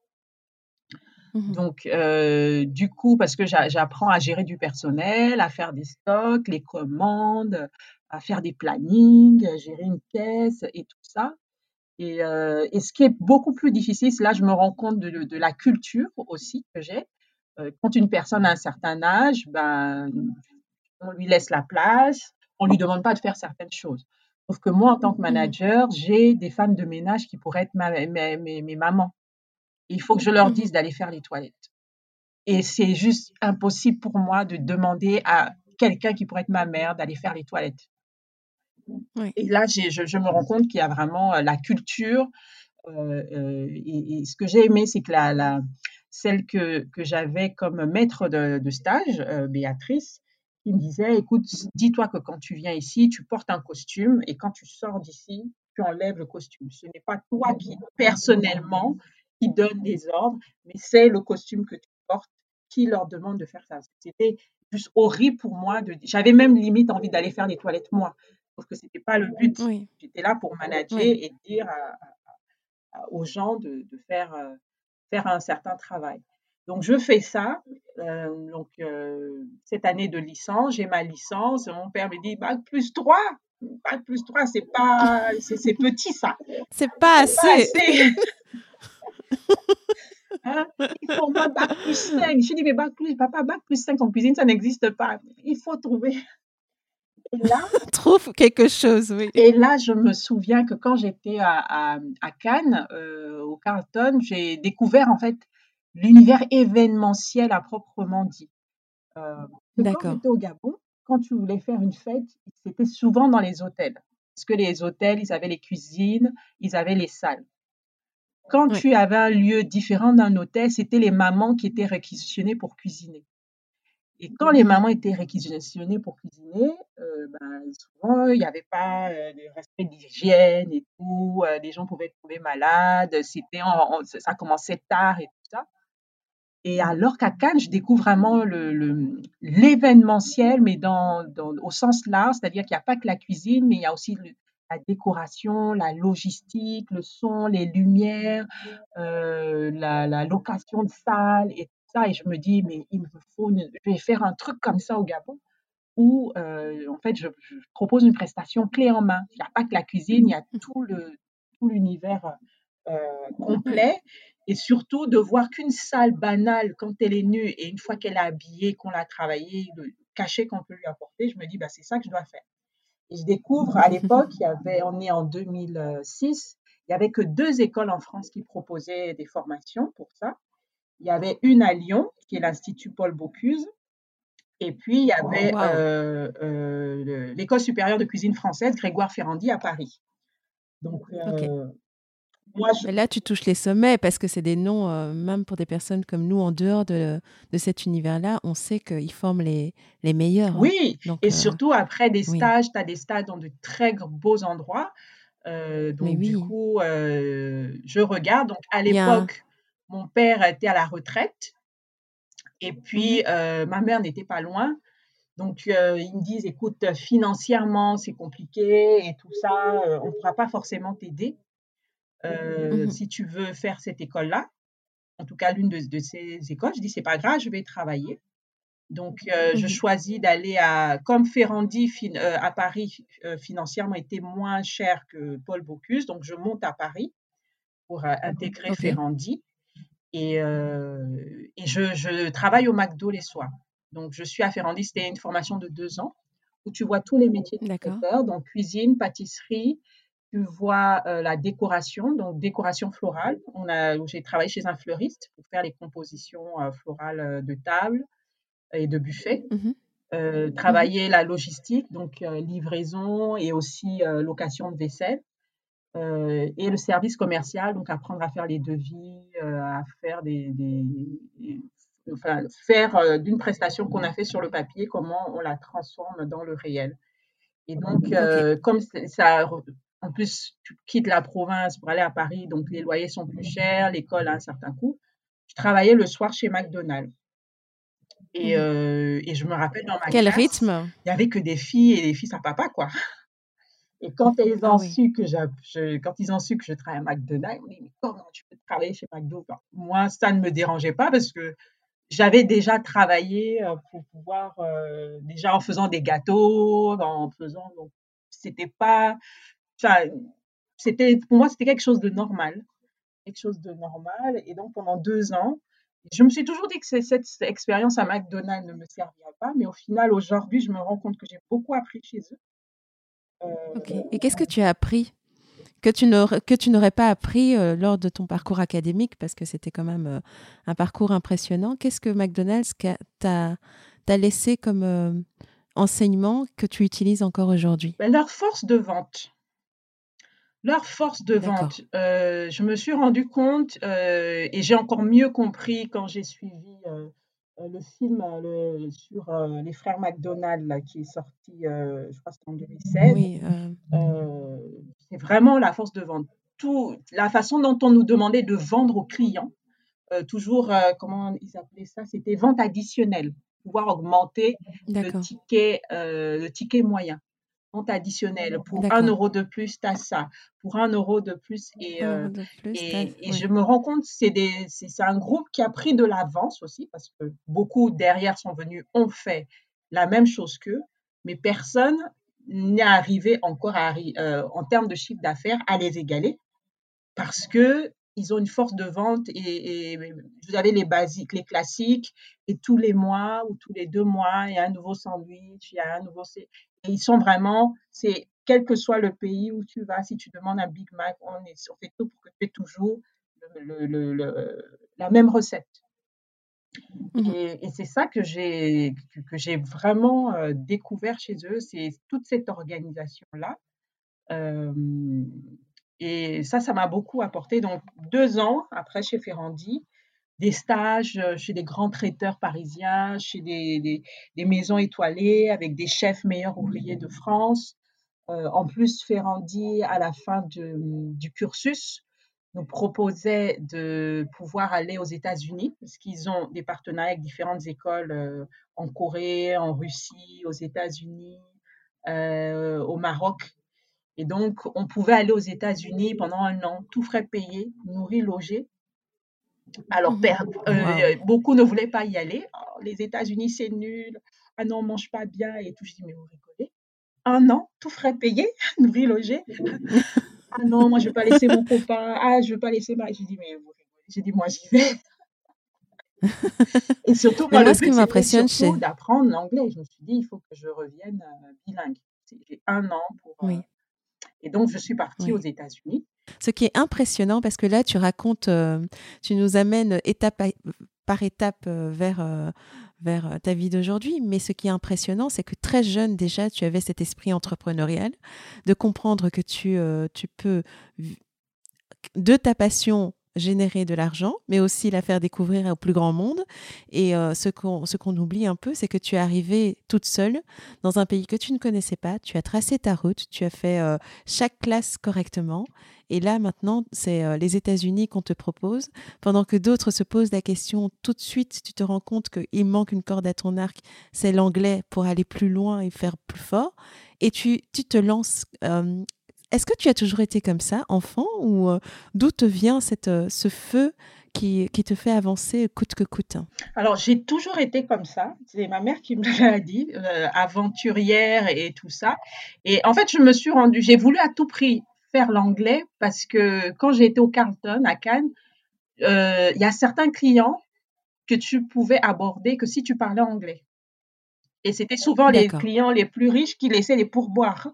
Mhm. Donc, euh, du coup, parce que j'a- j'apprends à gérer du personnel, à faire des stocks, les commandes, à faire des plannings, à gérer une caisse et tout ça. Et, euh, et ce qui est beaucoup plus difficile, c'est là je me rends compte de, de la culture aussi que j'ai. Euh, quand une personne a un certain âge, ben, on lui laisse la place, on lui demande pas de faire certaines choses. Sauf que moi, en tant que Mhm. manager, j'ai des femmes de ménage qui pourraient être ma- mes, mes- mes mamans. Il faut que je leur Mhm. dise d'aller faire les toilettes. Et c'est juste impossible pour moi de demander à quelqu'un qui pourrait être ma mère d'aller faire les toilettes. Oui. Et là, je, je me rends compte qu'il y a vraiment euh, la culture. euh, euh, et, et ce que j'ai aimé, c'est que la, la- celle que, que j'avais comme maître de, de stage, euh, Béatrice, qui me disait, écoute, dis-toi que quand tu viens ici, tu portes un costume et quand tu sors d'ici, tu enlèves le costume. Ce n'est pas toi qui, personnellement, qui donne des ordres, mais c'est le costume que tu portes qui leur demande de faire ça. C'était juste horrible pour moi. De... J'avais même limite envie d'aller faire les toilettes moi, parce que c'était pas le but. Oui. J'étais là pour manager Oui. et dire à- à- à- aux gens de, de faire, euh, faire un certain travail. Donc, je fais ça. Euh, donc, euh, cette année de licence, j'ai ma licence. Mon père me dit Bac plus 3. Bac plus 3, c'est pas, c'est petit ça. C'est pas C'est pas assez. assez. Hein? Il faut au moins bac plus 5. Je dis, mais bac plus, papa, bac plus 5 en cuisine, ça n'existe pas. Il faut trouver. Et là, Trouve quelque chose, oui. et là, je me souviens que quand j'étais à, à, à Cannes, euh, au Carlton, j'ai découvert en fait l'univers événementiel à proprement dit. Euh, quand D'accord. j'étais au Gabon, quand tu voulais faire une fête, c'était souvent dans les hôtels. Parce que les hôtels, ils avaient les cuisines, ils avaient les salles. Quand Oui. tu avais un lieu différent d'un hôtel, c'était les mamans qui étaient réquisitionnées pour cuisiner. Et quand les mamans étaient réquisitionnées pour cuisiner, euh, ben, souvent, il n'y avait pas de respect d'hygiène et tout. les gens pouvaient tomber malades. C'était ça commençait tard et tout ça. Et alors qu'à Cannes, je découvre vraiment l'événementiel, mais au sens large, c'est-à-dire qu'il n'y a pas que la cuisine, mais il y a aussi la décoration, la logistique, le son, les lumières, euh, la, location de salles et ça. Et je me dis, mais il me faut, je vais faire un truc comme ça au Gabon où, euh, en fait, je, propose une prestation clé en main. Il n'y a pas que la cuisine, il y a tout le tout l'univers euh, complet et surtout de voir qu'une salle banale, quand elle est nue et une fois qu'elle est habillée, qu'on l'a travaillée, le cachet qu'on peut lui apporter, je me dis, bah, c'est ça que je dois faire. Et je découvre, à l'époque, il y avait, on est en 2006, il n'y avait que deux écoles en France qui proposaient des formations pour ça. Il y avait une à Lyon, qui est l'Institut Paul Bocuse, et puis il y avait oh, euh, euh, l'École supérieure de cuisine française Grégoire Ferrandi à Paris. Donc, euh, là, tu touches les sommets parce que c'est des noms, même pour des personnes comme nous, en dehors de, de cet univers-là, on sait qu'ils forment les, les meilleurs. Hein. Oui, et surtout après des stages, tu as des stages dans de très beaux endroits. Donc, du coup, je regarde. Donc, à l'époque, mon père était à la retraite. Et puis mmh. ma mère n'était pas loin. Donc, ils me disent, écoute, financièrement, c'est compliqué et tout ça, on ne pourra pas forcément t'aider. Euh, mmh. si tu veux faire cette école-là, en tout cas l'une de, ces écoles, je dis c'est pas grave, je vais travailler. Donc euh, je mmh. choisis d'aller à comme Ferrandi euh, à Paris financièrement était moins cher que Paul Bocuse, donc je monte à Paris pour intégrer Ferrandi et, et je, je, travaille au McDo les soirs. Donc je suis à Ferrandi, c'était une formation de deux ans où tu vois tous les métiers de traiteur, donc cuisine, pâtisserie, tu vois la décoration, donc décoration florale. On a, j'ai travaillé chez un fleuriste pour faire les compositions florales de table et de buffet. Mmh travailler la logistique, donc livraison et aussi location de vaisselle. Et le service commercial, donc apprendre à faire les devis, à faire des, enfin, faire d'une prestation qu'on a fait sur le papier, comment on la transforme dans le réel. Et donc, comme ça en plus, tu quittes la province pour aller à Paris, donc les loyers sont plus chers, l'école a un certain coût. Je travaillais le soir chez McDonald's. Et, mmh. euh, et je me rappelle dans ma Quel rythme? Il n'y avait que des filles et des fils à papa, quoi. Et quand ils ont, ah su que je, quand ils ont su que je travaillais à McDonald's, ils m'ont dit Mais comment tu peux travailler chez McDo? Moi, ça ne me dérangeait pas parce que j'avais déjà travaillé euh, pour pouvoir, euh, déjà en faisant des gâteaux, en faisant. Donc, c'était pas c'était, pour moi, c'était quelque chose de normal. Quelque chose de normal. Et donc, pendant deux ans, je me suis toujours dit que cette expérience à McDonald's ne me servirait pas, mais au final, aujourd'hui, je me rends compte que j'ai beaucoup appris chez eux. Euh, Et qu'est-ce que tu as appris que tu n'aurais pas appris euh, lors de ton parcours académique, parce que c'était quand même euh, un parcours impressionnant. Qu'est-ce que McDonald's t'a laissé comme enseignement que tu utilises encore aujourd'hui? Ben, Leur force de vente. Leur force de vente, euh, je me suis rendu compte euh, et j'ai encore mieux compris quand j'ai suivi euh, le film sur les frères McDonald qui est sorti, je crois que c'était en 2016. Oui, c'est vraiment la force de vente. Tout, la façon dont on nous demandait de vendre aux clients, toujours, comment ils appelaient ça? C'était vente additionnelle, pouvoir augmenter le ticket, le ticket moyen additionnel. Pour un euro de plus, tu as ça. Pour un euro de plus. Et, euh, et, je me rends compte, c'est un groupe qui a pris de l'avance aussi, parce que beaucoup derrière sont venus, ont fait la même chose qu'eux, mais personne n'est arrivé encore à, euh, en termes de chiffre d'affaires à les égaler, parce que ils ont une force de vente et, et, vous avez les basiques, les classiques, et tous les mois ou tous les deux mois, il y a un nouveau sandwich, il y a un nouveau ils sont vraiment, c'est quel que soit le pays où tu vas, si tu demandes un Big Mac, on, est, on fait tout pour que tu aies toujours la même recette. Mmh et, c'est ça que j'ai que j'ai vraiment euh, découvert chez eux, c'est toute cette organisation là. et ça, ça m'a beaucoup apporté. Donc deux ans après chez Ferrandi, des stages chez des grands traiteurs parisiens, chez des, des, maisons étoilées avec des chefs meilleurs ouvriers de France. en plus, Ferrandi, à la fin du cursus, nous proposait de pouvoir aller aux États-Unis, parce qu'ils ont des partenariats avec différentes écoles en Corée, en Russie, aux États-Unis, au Maroc. Et donc, on pouvait aller aux États-Unis pendant un an, tout frais payé, nourri, logé. Alors, mmh euh, beaucoup ne voulaient pas y aller. Oh, les États-Unis, c'est nul. Ah non, on mange pas bien et tout. Je dis, mais vous rigolez Un an, tout frais payé, nourri, logé. ah non, moi, je ne veux pas laisser mon copain. Ah, je ne veux pas laisser ma. Je dis, mais vous rigolez. J'ai dit, moi, j'y vais. et surtout, moi, le ce qui m'impressionne, c'est d'apprendre l'anglais. Je me suis dit, il faut que je revienne euh, bilingue. J'ai un an pour. Oui. Euh, et donc, je suis partie aux États-Unis. Ce qui est impressionnant, parce que là, tu racontes, euh, tu nous amènes étape par étape euh, vers, euh, vers ta vie d'aujourd'hui. Mais ce qui est impressionnant, c'est que très jeune déjà, tu avais cet esprit entrepreneurial, de comprendre que tu, tu peux, de ta passion, générer de l'argent, mais aussi la faire découvrir au plus grand monde. Et euh, ce qu'on oublie un peu, c'est que tu es arrivée toute seule dans un pays que tu ne connaissais pas, tu as tracé ta route, tu as fait euh, chaque classe correctement. Et là, maintenant, c'est euh, les États-Unis qu'on te propose. Pendant que d'autres se posent la question, tout de suite, tu te rends compte qu'il manque une corde à ton arc, c'est l'anglais pour aller plus loin et faire plus fort. Et tu, tu te lances est-ce que tu as toujours été comme ça, enfant, ou euh, d'où te vient cette, euh, ce feu qui, qui, te fait avancer coûte que coûte? Alors, j'ai toujours été comme ça. C'est ma mère qui me l'a dit, euh, aventurière et tout ça. Et en fait, je me suis rendue, j'ai voulu à tout prix faire l'anglais parce que quand j'ai été au Carlton, à Cannes, il y a certains clients que tu pouvais aborder que si tu parlais anglais. Et c'était souvent les clients les plus riches qui laissaient les pourboires.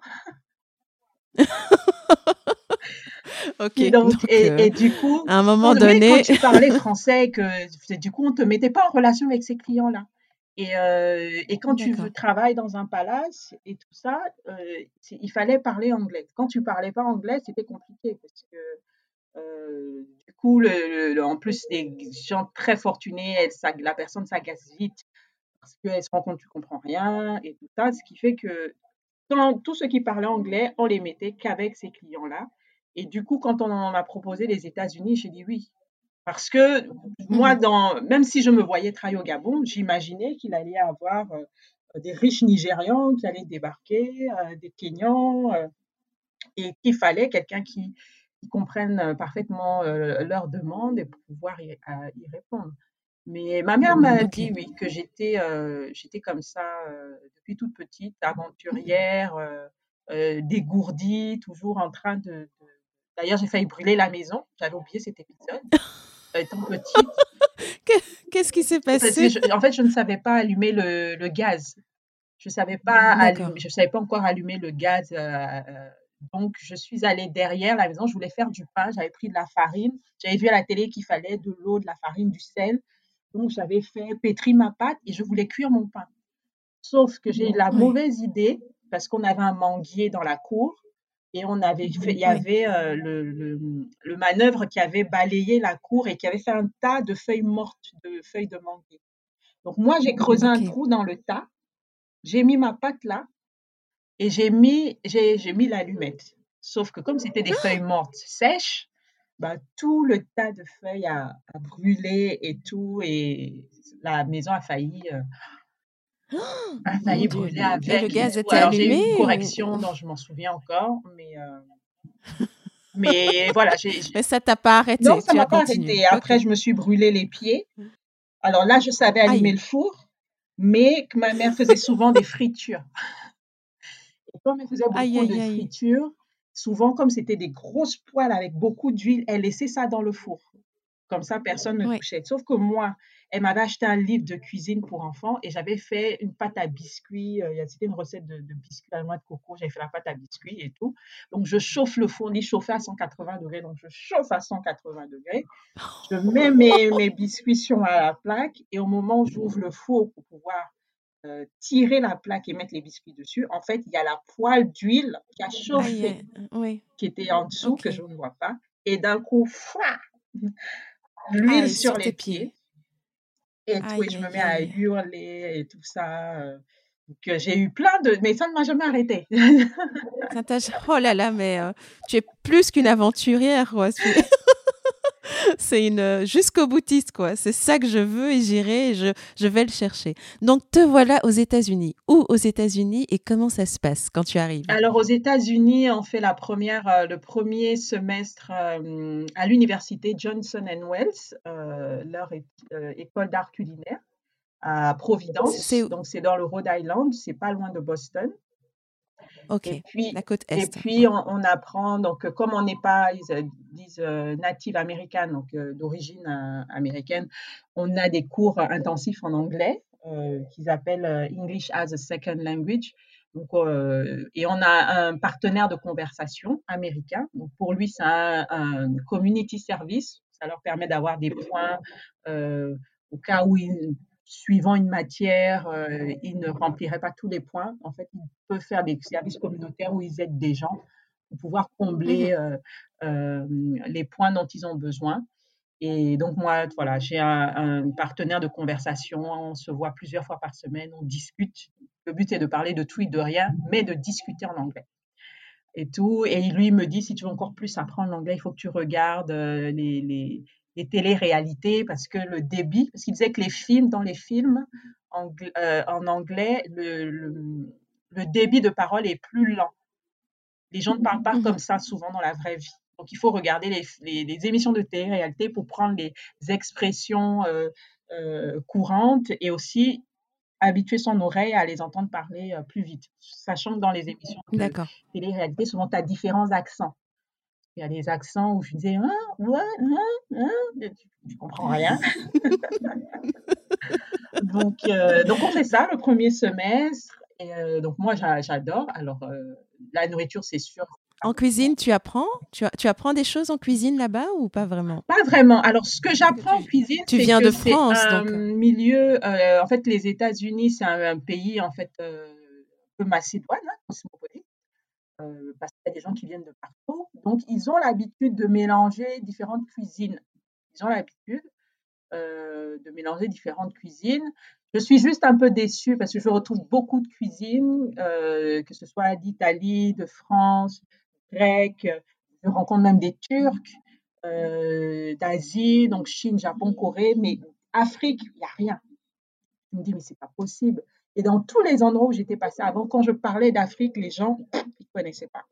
ok. Donc, et, euh, et, du coup, à un moment donné, quand tu parlais français, que du coup, on te mettait pas en relation avec ces clients-là. Et, euh, et, quand tu travailles dans un palace et tout ça, euh, il fallait parler anglais. Quand tu parlais pas anglais, c'était compliqué parce que du coup, le, en plus, des gens très fortunés, elle, ça, la personne s'agace vite parce qu'elle se rend compte que tu comprends rien et tout ça, ce qui fait que tous ceux qui parlaient anglais, on les mettait qu'avec ces clients-là. Et du coup, quand on m'a proposé les États-Unis, j'ai dit oui. Parce que moi, mmh dans, même si je me voyais travailler au Gabon, j'imaginais qu'il allait y avoir euh, des riches Nigérians qui allaient débarquer, euh, des Kenyans, euh, et qu'il fallait quelqu'un qui, comprenne parfaitement leurs demandes et pour pouvoir y répondre. Mais ma mère m'a dit oui, que j'étais euh, j'étais comme ça euh, depuis toute petite, aventurière, euh, dégourdie, toujours en train de. D'ailleurs, j'ai failli brûler la maison. J'avais oublié cet épisode. Étant petite. Qu'est-ce qui s'est passé? En fait, je ne savais pas allumer le, le gaz. Je ne savais, pas je savais pas encore allumer le gaz. donc, je suis allée derrière la maison. Je voulais faire du pain. J'avais pris de la farine. J'avais vu à la télé qu'il fallait de l'eau, de la farine, du sel. Donc, j'avais fait pétrir ma pâte et je voulais cuire mon pain. Sauf que j'ai eu la mauvaise idée parce qu'on avait un manguier dans la cour et on avait fait, il y avait euh, le, le, manœuvre qui avait balayé la cour et qui avait fait un tas de feuilles mortes, de feuilles de manguier. Donc moi, j'ai creusé un trou dans le tas, j'ai mis ma pâte là et j'ai mis, j'ai, mis l'allumette. Sauf que comme c'était des feuilles mortes sèches, bah, tout le tas de feuilles a, brûlé et tout, et la maison a failli, euh, a failli brûler avec. Et le gaz était allumé J'ai eu une correction dont je m'en souviens encore, mais, euh, mais voilà. Mais ça t'a pas arrêté Non, ça m'a pas arrêté. Après, je me suis brûlé les pieds. Alors là, je savais allumer le four, mais ma mère faisait souvent des fritures. Et comme elle faisait beaucoup de fritures, Souvent, comme c'était des grosses poêles avec beaucoup d'huile, elle laissait ça dans le four. Comme ça, personne ne touchait. Sauf que moi, elle m'avait acheté un livre de cuisine pour enfants et j'avais fait une pâte à biscuits. Euh, c'était une recette de, biscuits à noix de coco. J'avais fait la pâte à biscuits et tout. Donc, je chauffe le four. Il chauffait à 180 degrés. Donc, je chauffe à 180 degrés. Je mets mes, mes biscuits sur la plaque et au moment où j'ouvre le four pour pouvoir euh, tirer la plaque et mettre les biscuits dessus, en fait, il y a la poêle d'huile qui a chauffé, qui était en dessous, que je ne vois pas. Et d'un coup, l'huile sur, les pieds. Et tout, et je me mets à hurler et tout ça. Euh. Donc, j'ai eu plein de... Mais ça ne m'a jamais arrêté. oh là là, mais tu es plus qu'une aventurière. Quoi. c'est une euh, jusqu'au boutiste, quoi. C'est ça que je veux et j'irai et je, je vais le chercher. Donc, te voilà aux États-Unis. Où aux États-Unis et comment ça se passe quand tu arrives? Alors, aux États-Unis, on fait la première, euh, le premier semestre euh, à l'université Johnson Wells, leur école d'art culinaire à Providence. Donc, c'est dans le Rhode Island, c'est pas loin de Boston. Et puis, la côte est. Et puis, on, apprend, donc, comme on n'est pas, ils disent, euh, native américaine, donc euh, d'origine euh, américaine, on a des cours intensifs en anglais qu'ils appellent English as a Second Language. Donc, et on a un partenaire de conversation américain. Donc, pour lui, c'est un, un, community service. Ça leur permet d'avoir des points au cas où ils suivant une matière, euh, ils ne rempliraient pas tous les points. En fait, ils peuvent faire des services communautaires où ils aident des gens pour pouvoir combler mmh euh, euh, les points dont ils ont besoin. Et donc, moi, voilà, j'ai un, partenaire de conversation. On se voit plusieurs fois par semaine, on discute. Le but est de parler de tout et de rien, mais de discuter en anglais. Et tout. Et lui me dit si tu veux encore plus apprendre l'anglais, il faut que tu regardes les les téléréalités parce que le débit, parce qu'il disait que les films, dans les films euh, en anglais, le, le, débit de parole est plus lent. Les gens ne parlent pas mmh comme ça souvent dans la vraie vie. Donc, il faut regarder les, les, émissions de télé-réalité pour prendre les expressions euh, euh, courantes et aussi habituer son oreille à les entendre parler plus vite. Sachant que dans les émissions de télé-réalité, souvent, tu as différents accents il y a des accents où je disais hein, ouais, hein, hein, tu, comprends rien. donc, euh, donc on fait ça le premier semestre. Et euh, donc moi j'adore. Alors euh, la nourriture c'est sûr. En cuisine, tu apprends? Tu, tu, apprends des choses en cuisine là-bas ou pas vraiment? Pas vraiment. Alors ce que j'apprends en cuisine, tu viens de France, un milieu. en fait, les États-Unis, c'est un, pays en fait un peu macédoine, hein, euh, parce qu'il y a des gens qui viennent de partout. Donc, ils ont l'habitude de mélanger différentes cuisines. Ils ont l'habitude euh, de mélanger différentes cuisines. Je suis juste un peu déçue parce que je retrouve beaucoup de cuisines, euh, que ce soit d'Italie, de France, grec. Je rencontre même des Turcs, d'Asie, donc Chine, Japon, Corée, mais Afrique, il n'y a rien. Je me dis, mais c'est pas possible. Et dans tous les endroits où j'étais passée avant, quand je parlais d'Afrique, les gens, ils ne connaissaient pas.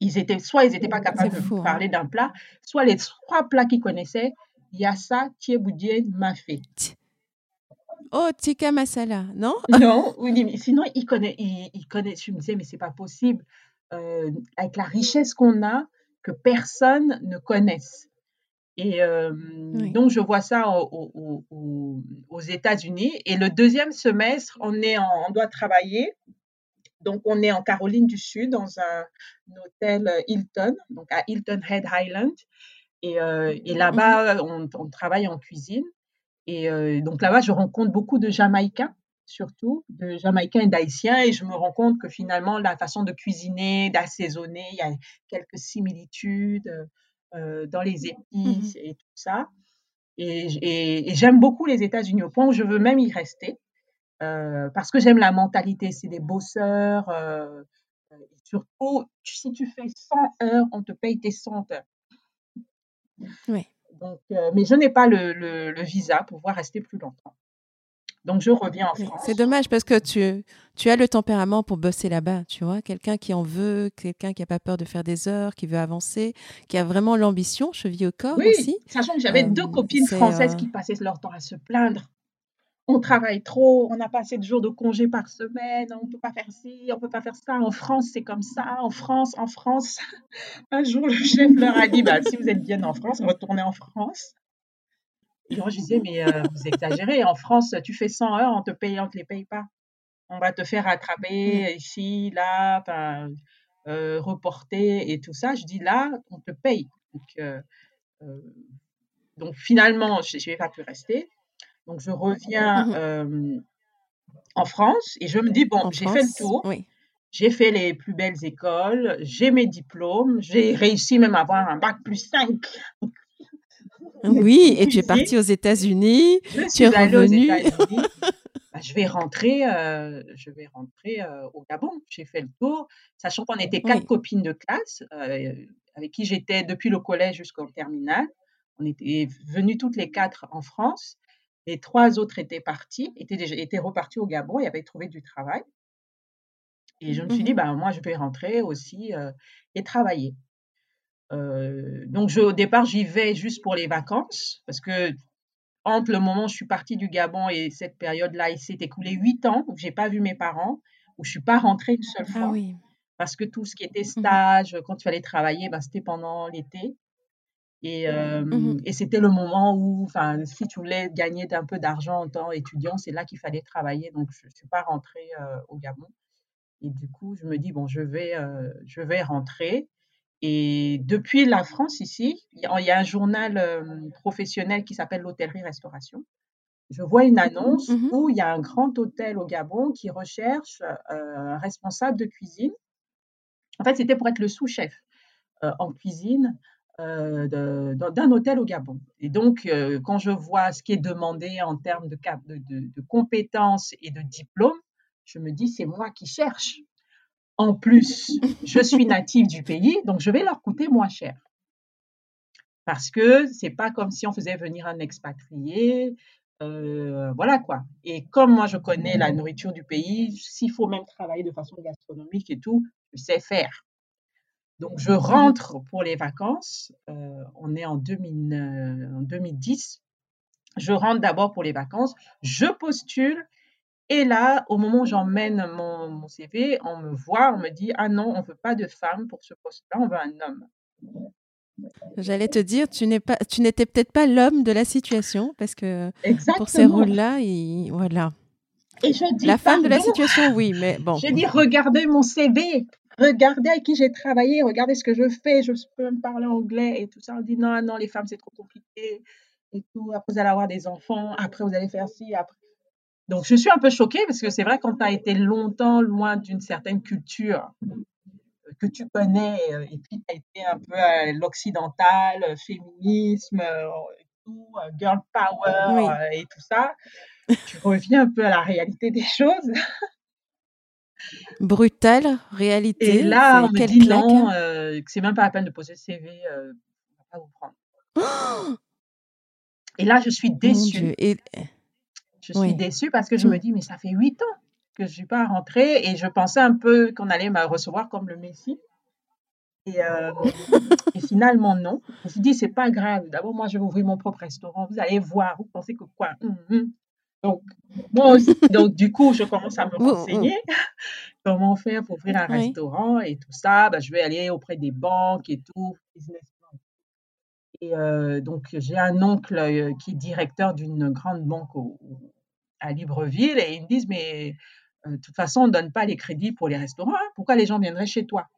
Ils étaient, soit ils n'étaient pas capables de hein. parler d'un plat, soit les trois plats qu'ils connaissaient, yassa, thieboudien, mafé. Oh, tikka masala, non? Non, oui, sinon ils connaissent, ils, connaissent. Je me disais, mais c'est pas possible, euh, avec la richesse qu'on a, que personne ne connaisse. Et donc, je vois ça aux États-Unis. Et le deuxième semestre, on, est on doit travailler. Donc, on est en Caroline du Sud, dans un, hôtel Hilton, donc à Hilton Head Island. Et, et mmh là-bas, on, on, travaille en cuisine. Et donc là-bas, je rencontre beaucoup de Jamaïcains, surtout, de Jamaïcains et d'Haïtiens. Et je me rends compte que finalement, la façon de cuisiner, d'assaisonner, il y a quelques similitudes. Euh, dans les mmh épices et tout ça. Et, j'aime beaucoup les États-Unis au point où je veux même y rester euh, parce que j'aime la mentalité. C'est des bosseurs. Euh, surtout, si tu fais 100 heures, on te paye tes 100 heures. Oui. Donc, mais je n'ai pas le, le, visa pour pouvoir rester plus longtemps. Donc, je reviens en France. C'est dommage parce que tu, tu as le tempérament pour bosser là-bas, tu vois. Quelqu'un qui en veut, quelqu'un qui n'a pas peur de faire des heures, qui veut avancer, qui a vraiment l'ambition, cheville au corps oui, aussi. Sachant que j'avais deux euh, copines françaises euh, qui passaient leur temps à se plaindre. On travaille trop, on n'a pas assez de jours de congé par semaine, on ne peut pas faire ci, on ne peut pas faire ça. En France, c'est comme ça. En France, en France. Un jour, le chef leur a dit bah, si vous êtes bien en France, retournez en France. Et moi, je disais, mais euh, vous exagérez. En France, tu fais 100 heures, on te paye, on ne te les paye pas. On va te faire rattraper ici, là, euh, reporter et tout ça. Je dis, là, on te paye. Donc, euh, donc finalement, je n'ai pas pu rester. Donc, je reviens mmh en France et je me dis, bon, j'ai fait le tour. J'ai fait les plus belles écoles, j'ai mes diplômes, j'ai réussi même à avoir un bac plus 5 Oui, et tu es partie aux États-Unis. Je suis allée aux États-Unis. Bah, je vais rentrer, euh, je vais rentrer euh, au Gabon. J'ai fait le tour, sachant qu'on était quatre copines de classe euh, avec qui j'étais depuis le collège jusqu'au terminal. On était venues toutes les quatre en France. Les trois autres étaient parties, étaient, déjà, étaient reparties au Gabon et avaient trouvé du travail. Et je me suis dit, mmh bah, moi, je vais rentrer aussi et travailler. Donc, je, au départ, j'y vais juste pour les vacances parce que entre le moment où je suis partie du Gabon et cette période-là, il s'est écoulé huit ans où j'ai pas vu mes parents, où je suis pas rentrée une seule ah fois. Parce que tout ce qui était mmh stage, quand tu allais travailler, ben, c'était pendant l'été. Et, mmh et c'était le moment où, si tu voulais gagner un peu d'argent en temps étudiant, c'est là qu'il fallait travailler. Donc, je ne suis pas rentrée au Gabon. Et du coup, je me dis, bon, je vais, je vais rentrer. Et depuis la France, ici, il y a un journal professionnel qui s'appelle l'hôtellerie-restauration. Je vois une annonce mmh où il y a un grand hôtel au Gabon qui recherche un responsable de cuisine. En fait, c'était pour être le sous-chef en cuisine d'un hôtel au Gabon. Et donc, quand je vois ce qui est demandé en termes de, de compétences et de diplômes, je me dis, c'est moi qui cherche. En plus, je suis native du pays, donc je vais leur coûter moins cher. Parce que c'est pas comme si on faisait venir un expatrié, euh, voilà quoi. Et comme moi je connais la nourriture du pays, s'il faut même travailler de façon gastronomique et tout, je sais faire. Donc je rentre pour les vacances. Euh, on est en, 2010. Je rentre d'abord pour les vacances. Je postule et là, au moment où j'emmène mon, CV, on me voit, on me dit Ah non, on ne veut pas de femme pour ce poste-là, on veut un homme. J'allais te dire, tu n'étais peut-être pas l'homme de la situation parce que pour ces rôles-là, voilà. Et je dis, la femme de la situation, oui, mais bon. Je dis, regardez mon CV, regardez avec qui j'ai travaillé, regardez ce que je fais, je peux me parler anglais et tout ça. On dit non, non, les femmes c'est trop compliqué et tout. Après vous allez avoir des enfants, après vous allez faire ci, après. Donc, je suis un peu choquée parce que c'est vrai, quand tu as été longtemps loin d'une certaine culture euh, que tu connais, euh, et puis tu as été un peu à l'occidental, euh, féminisme, tout, girl power et tout ça, tu reviens un peu à la réalité des choses. Brutale réalité. Et là, on me dit non, que c'est même pas la peine de poser le CV, on va pas vous prendre. et là, je suis déçue. Et... Je suis déçue parce que je me dis, mais ça fait huit ans que je ne suis pas rentrée et je pensais un peu qu'on allait me recevoir comme le Messie. Et, euh, finalement, non. Je me suis dit, c'est pas grave. D'abord, moi, je vais ouvrir mon propre restaurant. Vous allez voir. Vous pensez que quoi? Hum, hum. Donc, moi aussi, donc, du coup, je commence à me renseigner comment faire pour ouvrir un restaurant et tout ça? Ben, je vais aller auprès des banques et tout, Et euh, donc, j'ai un oncle euh, qui est directeur d'une grande banque au, à Libreville et ils me disent, mais euh, de toute façon, on ne donne pas les crédits pour les restaurants. Hein. Pourquoi les gens viendraient chez toi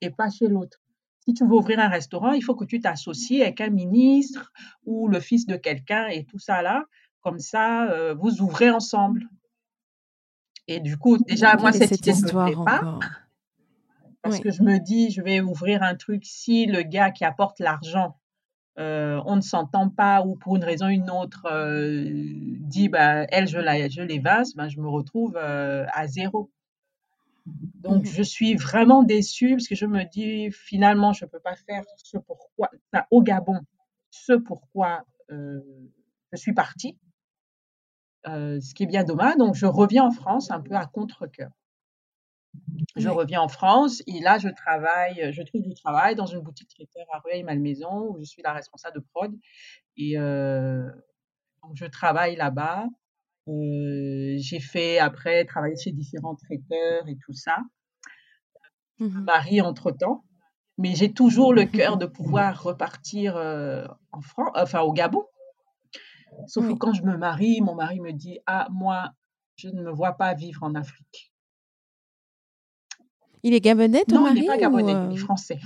et pas chez l'autre? Si tu veux ouvrir un restaurant, il faut que tu t'associes avec un ministre ou le fils de quelqu'un et tout ça là. Comme ça, euh, vous ouvrez ensemble. Et du coup, déjà, moi, cette, idée ne me plaît pas. Parce que je me dis, je vais ouvrir un truc si le gars qui apporte l'argent euh, on ne s'entend pas ou pour une raison ou une autre euh, dit bah, elle je la je bah, je me retrouve euh, à zéro. Donc mmh je suis vraiment déçue parce que je me dis finalement je ne peux pas faire ce pourquoi au Gabon ce pourquoi je suis partie. ce qui est bien dommage. Donc je reviens en France un peu à contre-cœur. Je reviens en France et là, je travaille, je trouve du travail dans une boutique traiteur à Rueil-Malmaison où je suis la responsable de prod. Et euh, je travaille là-bas. Euh, j'ai fait après travailler chez différents traiteurs et tout ça. Je me mmh marie entre-temps. Mais j'ai toujours le cœur de pouvoir repartir euh, en France, enfin au Gabon. Sauf que quand je me marie, mon mari me dit Ah, moi, je ne me vois pas vivre en Afrique. Il est gabonais, ton non, mari il n'est pas gabonais, il est euh? français.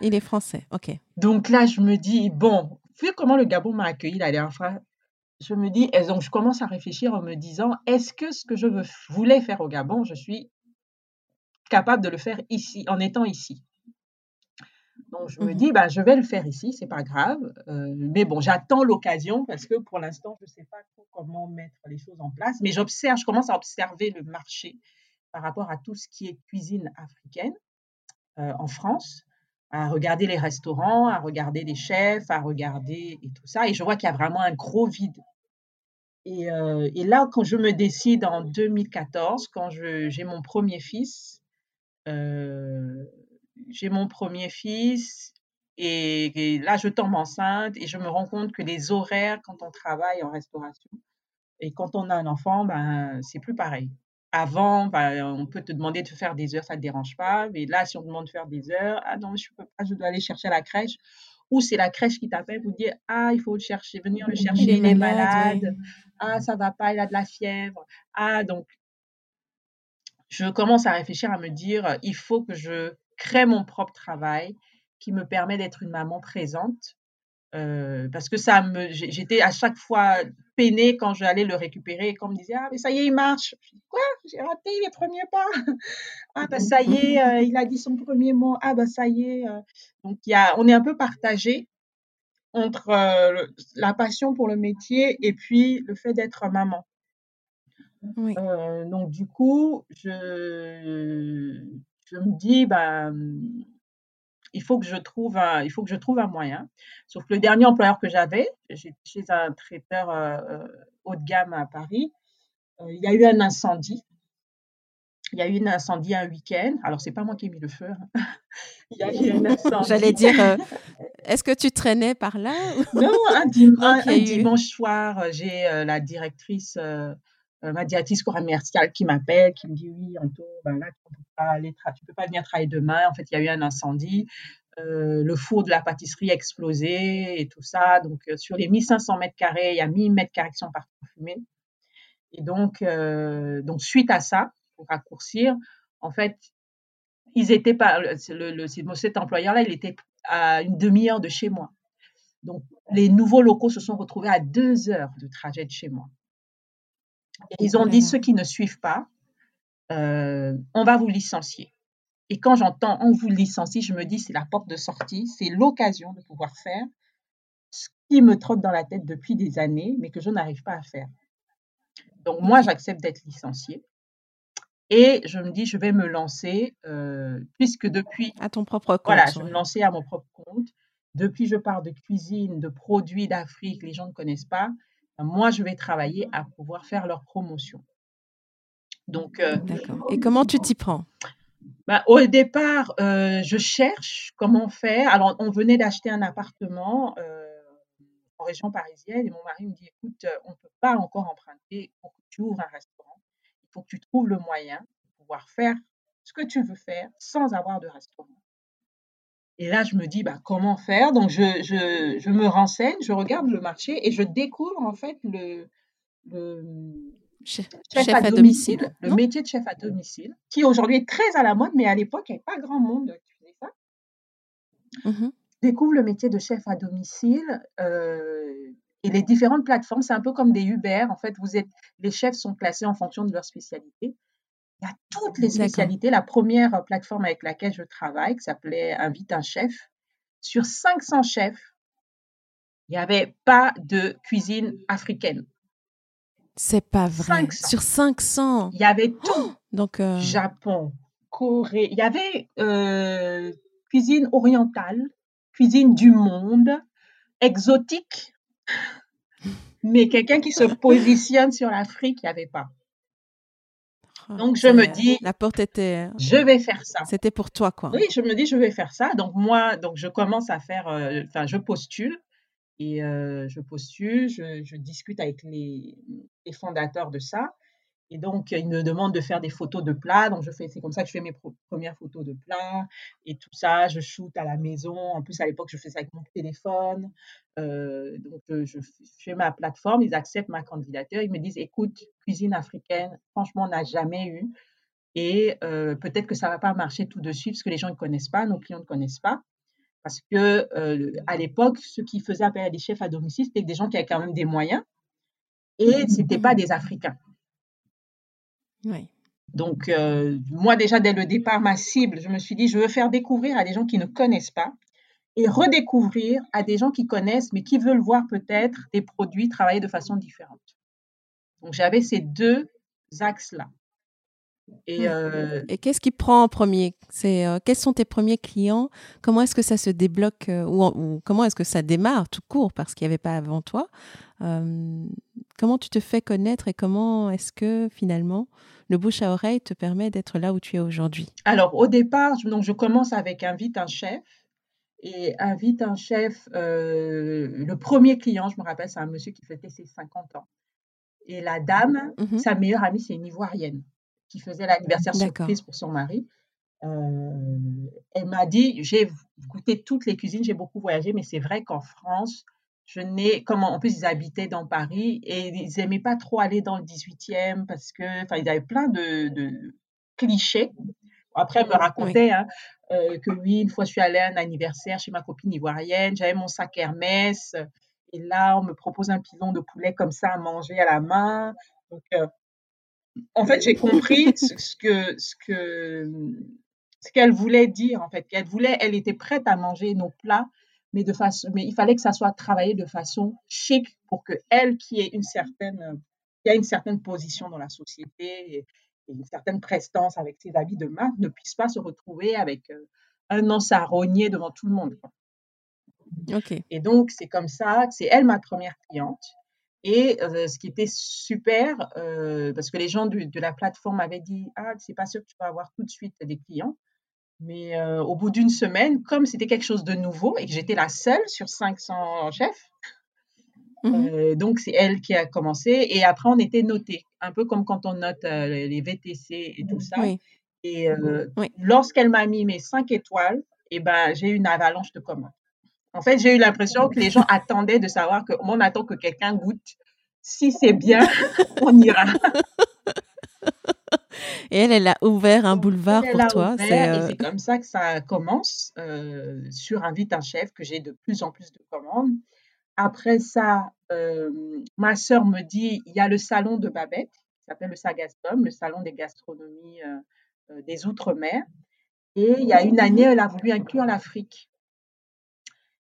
Il est français, ok. Donc là, je me dis, bon, vu comment le Gabon m'a accueilli la dernière fois, je me dis, et donc je commence à réfléchir en me disant, est-ce que ce que je voulais faire au Gabon, je suis capable de le faire ici, en étant ici Donc, je me Mhm. dis, bah, je vais le faire ici, c'est pas grave. Euh, mais bon, j'attends l'occasion parce que pour l'instant, je ne sais pas trop comment mettre les choses en place. Mais j'observe, je commence à observer le marché par rapport à tout ce qui est cuisine africaine euh, en France, à regarder les restaurants, à regarder les chefs, à regarder et tout ça. Et je vois qu'il y a vraiment un gros vide. Et, euh, là, quand je me décide en 2014, quand j'ai mon premier fils, euh, j'ai mon premier fils et, et là, je tombe enceinte et je me rends compte que les horaires quand on travaille en restauration et quand on a un enfant, ben, c'est plus pareil. Avant, ben, on peut te demander de faire des heures, ça ne te dérange pas. Mais là, si on te demande de faire des heures, ah non, je peux pas, je dois aller chercher à la crèche. Ou c'est la crèche qui t'appelle pour dire, ah, il faut le chercher, venir le chercher, Il est il est malade, malade. Ah, ça va pas, il a de la fièvre. Ah, donc, je commence à réfléchir, à me dire, il faut que je crée mon propre travail qui me permet d'être une maman présente. Euh, parce que ça me, j'étais à chaque fois peinée quand j'allais le récupérer et qu'on me disait, ah, mais ça y est, il marche. Je dis, quoi? J'ai raté les premiers pas. Ah, bah, ça y est, euh, il a dit son premier mot. Ah, bah, ça y est. euh. Donc, il y a, on est un peu partagé entre euh, la passion pour le métier et puis le fait d'être maman. Oui. Donc, du coup, je, je me dis, bah, il faut que je trouve un, il faut que je trouve un moyen. Sauf que le dernier employeur que j'avais, j'étais chez un traiteur euh, euh, haut de gamme à Paris, euh, il y a eu un incendie. Il y a eu un incendie un week-end. Alors, c'est pas moi qui ai mis le feu. hein. Il y a eu un incendie. J'allais dire, euh, est-ce que tu traînais par là Non, un, dimanche soir, j'ai la directrice, ma directrice commerciale qui m'appelle, qui me dit oui, Anto, ben là, tu peux pas peux pas venir travailler demain. En fait, il y a eu un incendie. Euh, le four de la pâtisserie a explosé et tout ça. Donc, euh, sur les 1500 mètres carrés, il y a 1000 mètres carrés qui sont partis en fumée. Et donc, euh, donc, suite à ça, pour raccourcir, en fait, ils étaient le, cet employeur-là, il était à une demi-heure de chez moi. Donc, les nouveaux locaux se sont retrouvés à deux heures de trajet de chez moi. Et ils ont dit, ceux qui ne suivent pas, euh, on va vous licencier. Et quand j'entends on vous licencie, je me dis, c'est la porte de sortie, c'est l'occasion de pouvoir faire ce qui me trotte dans la tête depuis des années, mais que je n'arrive pas à faire. Donc, moi, j'accepte d'être licenciée. Et je me dis, je vais me lancer, euh, puisque depuis À ton propre compte. voilà, je vais me lancer à mon propre compte. Depuis, je parle de cuisine, de produits d'Afrique, les gens ne connaissent pas. Ben, Moi, je vais travailler à pouvoir faire leur promotion. Donc, euh, D'accord. Et comment tu t'y prends? Ben, au départ, euh, je cherche comment faire. Alors, on venait d'acheter un appartement euh, en région parisienne et mon mari me dit, écoute, euh, on ne peut pas encore emprunter pour que tu ouvres un restaurant. Il faut que tu trouves le moyen de pouvoir faire ce que tu veux faire sans avoir de restaurant. Et là, je me dis, bah, comment faire? Donc, je, je, je me renseigne, je regarde le marché et je découvre en fait le, le Che- chef, Chef à, à domicile, domicile le métier de chef à domicile, qui aujourd'hui est très à la mode, mais à l'époque, il n'y avait pas grand monde qui faisait ça. Je découvre le métier de chef à domicile euh, et les différentes plateformes. C'est un peu comme des Uber. En fait, vous êtes, les chefs sont classés en fonction de leur spécialité. Il y a toutes les spécialités. La première euh, plateforme avec laquelle je travaille, qui s'appelait Invite un chef, sur 500 chefs, il n'y avait pas de cuisine africaine. C'est pas vrai. 500. Sur 500. Il y avait tout. Donc, euh, Japon, Corée. Il y avait euh, cuisine orientale, cuisine du monde, exotique. Mais quelqu'un qui se positionne sur l'Afrique, il n'y avait pas. Donc, je me dis, La porte était. je vais faire ça. C'était pour toi, quoi. Oui, je me dis, je vais faire ça. Donc, moi, donc, je commence à faire, euh, enfin, je postule. Et euh, je postule, je, je discute avec les, les fondateurs de ça. Et donc, ils me demandent de faire des photos de plats. Donc, je fais, c'est comme ça que je fais mes premières photos de plats et tout ça. Je shoot à la maison. En plus, à l'époque, je fais ça avec mon téléphone. Euh, donc, euh, je, fais ma plateforme. Ils acceptent ma candidature. Ils me disent, écoute, cuisine africaine, franchement, on n'a jamais eu. Et euh, peut-être que ça ne va pas marcher tout de suite parce que les gens ne connaissent pas, nos clients ne connaissent pas. Parce que euh, à l'époque, ceux qui faisaient appel à des chefs à domicile, c'était des gens qui avaient quand même des moyens et ce n'étaient pas des Africains. Donc, euh, moi, déjà, dès le départ, ma cible, je me suis dit, je veux faire découvrir à des gens qui ne connaissent pas et redécouvrir à des gens qui connaissent, mais qui veulent voir peut-être des produits travailler de façon différente. Donc j'avais ces deux axes-là. Et, euh, Et qu'est-ce qui prend en premier? C'est euh, quels sont tes premiers clients? Comment est-ce que ça se débloque euh, ou, comment est-ce que ça démarre tout court parce qu'il n'y avait pas avant toi? Comment tu te fais connaître et comment est-ce que finalement le bouche à oreille te permet d'être là où tu es aujourd'hui? Alors au départ, donc je commence avec invite un chef. Et invite un chef. le premier client, je me rappelle, c'est un monsieur qui fêtait ses 50 ans. Et la dame, mmh sa meilleure amie, c'est une Ivoirienne qui faisait l'anniversaire surprise pour son mari. Euh, elle m'a dit, j'ai goûté toutes les cuisines, j'ai beaucoup voyagé, mais c'est vrai qu'en France, je n'ai, comme en plus ils habitaient dans Paris et ils n'aimaient pas trop aller dans le 18e parce que, enfin, ils avaient plein de, clichés. Après, elle me racontait hein, euh, que oui, une fois je suis allée à un anniversaire chez ma copine ivoirienne, j'avais mon sac Hermès et là on me propose un pilon de poulet comme ça à manger à la main. Donc, euh, en fait, j'ai compris ce que ce que ce qu'elle voulait dire en fait. Qu'elle voulait, elle était prête à manger nos plats, mais de façon, mais il fallait que ça soit travaillé de façon chic pour que elle, qui ait une certaine, qui a une certaine position dans la société et, une certaine prestance avec ses habits de marque, ne puisse pas se retrouver avec euh, un an sarogné devant tout le monde. Et donc, c'est comme ça, c'est elle ma première cliente. Et ce qui était super, parce que les gens de la plateforme avaient dit Ah, c'est pas sûr que tu vas avoir tout de suite des clients. Mais au bout d'une semaine, comme c'était quelque chose de nouveau et que j'étais la seule sur 500 chefs, mmh donc c'est elle qui a commencé. Et après, on était noté, un peu comme quand on note les VTC et tout ça. Et lorsqu'elle m'a mis mes 5 étoiles, et eh ben, j'ai eu une avalanche de commandes. En fait, j'ai eu l'impression que les gens attendaient de savoir que on attend que quelqu'un goûte. Si c'est bien, on ira. Et elle, elle a ouvert un boulevard pour toi. Euh, c'est comme ça que ça commence euh, sur Invite un chef, que j'ai de plus en plus de commandes. Après ça, euh, ma sœur me dit, il y a le salon de Babette, qui s'appelle le Sagastom, le salon des gastronomies des Outre-mer. Et il y a une année, elle a voulu inclure l'Afrique.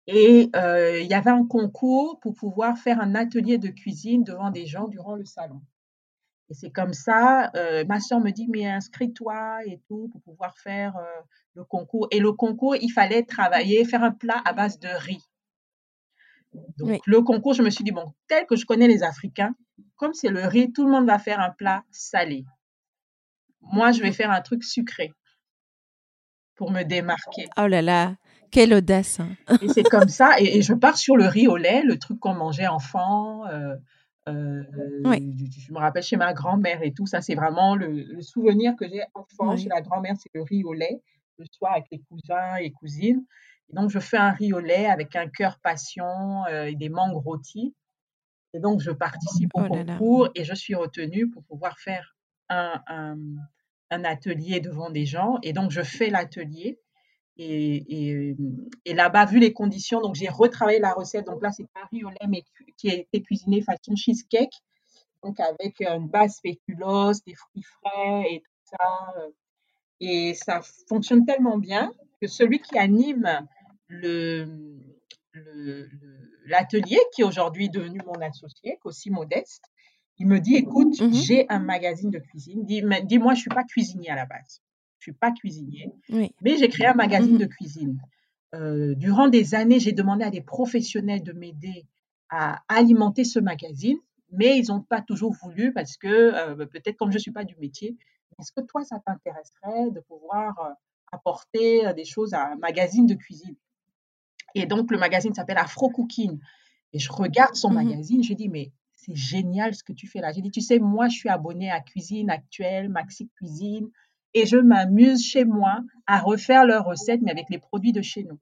Et euh, il y avait un concours pour pouvoir faire un atelier de cuisine devant des gens durant le salon. Et c'est comme ça, euh, ma soeur me dit, mais inscris-toi et tout pour pouvoir faire euh, le concours. Et le concours, il fallait travailler, faire un plat à base de riz. Donc le concours, je me suis dit, bon, tel que je connais les Africains, comme c'est le riz, tout le monde va faire un plat salé. Moi, je vais faire un truc sucré pour me démarquer. Oh là là, quelle audace. Hein. et c'est comme ça. Et, je pars sur le riz au lait, le truc qu'on mangeait enfant. Euh, euh, je, me rappelle chez ma grand-mère et tout. Ça, c'est vraiment le, souvenir que j'ai enfant chez la grand-mère, c'est le riz au lait, le soir avec les cousins et cousines. Et donc, je fais un riz au lait avec un cœur passion euh, et des mangues rôties. Et donc, je participe au oh concours et je suis retenue pour pouvoir faire un, un atelier devant des gens. Et donc, je fais l'atelier. Et, là-bas, vu les conditions, donc j'ai retravaillé la recette. Donc là, c'est un riz au lait, mais qui a été cuisiné façon cheesecake. Donc avec une base spéculoos, des fruits frais et tout ça. Et ça fonctionne tellement bien que celui qui anime le, l'atelier, qui est aujourd'hui devenu mon associé, aussi modeste, il me dit, écoute, mmh j'ai un magazine de cuisine. Dis-moi, dis je ne suis pas cuisinier à la base suis pas cuisinier, mais j'ai créé un magazine mmh de cuisine. Euh, durant des années, j'ai demandé à des professionnels de m'aider à alimenter ce magazine, mais ils n'ont pas toujours voulu parce que euh, bah, peut-être comme je ne suis pas du métier, est-ce que toi, ça t'intéresserait de pouvoir euh, apporter des choses à un magazine de cuisine? Et donc, le magazine s'appelle Afro Cooking. Et je regarde son mmh magazine, je dis, mais c'est génial ce que tu fais là. J'ai dit, tu sais, moi, je suis abonnée à Cuisine Actuelle, Maxi Cuisine, et je m'amuse chez moi à refaire leurs recettes, mais avec les produits de chez nous.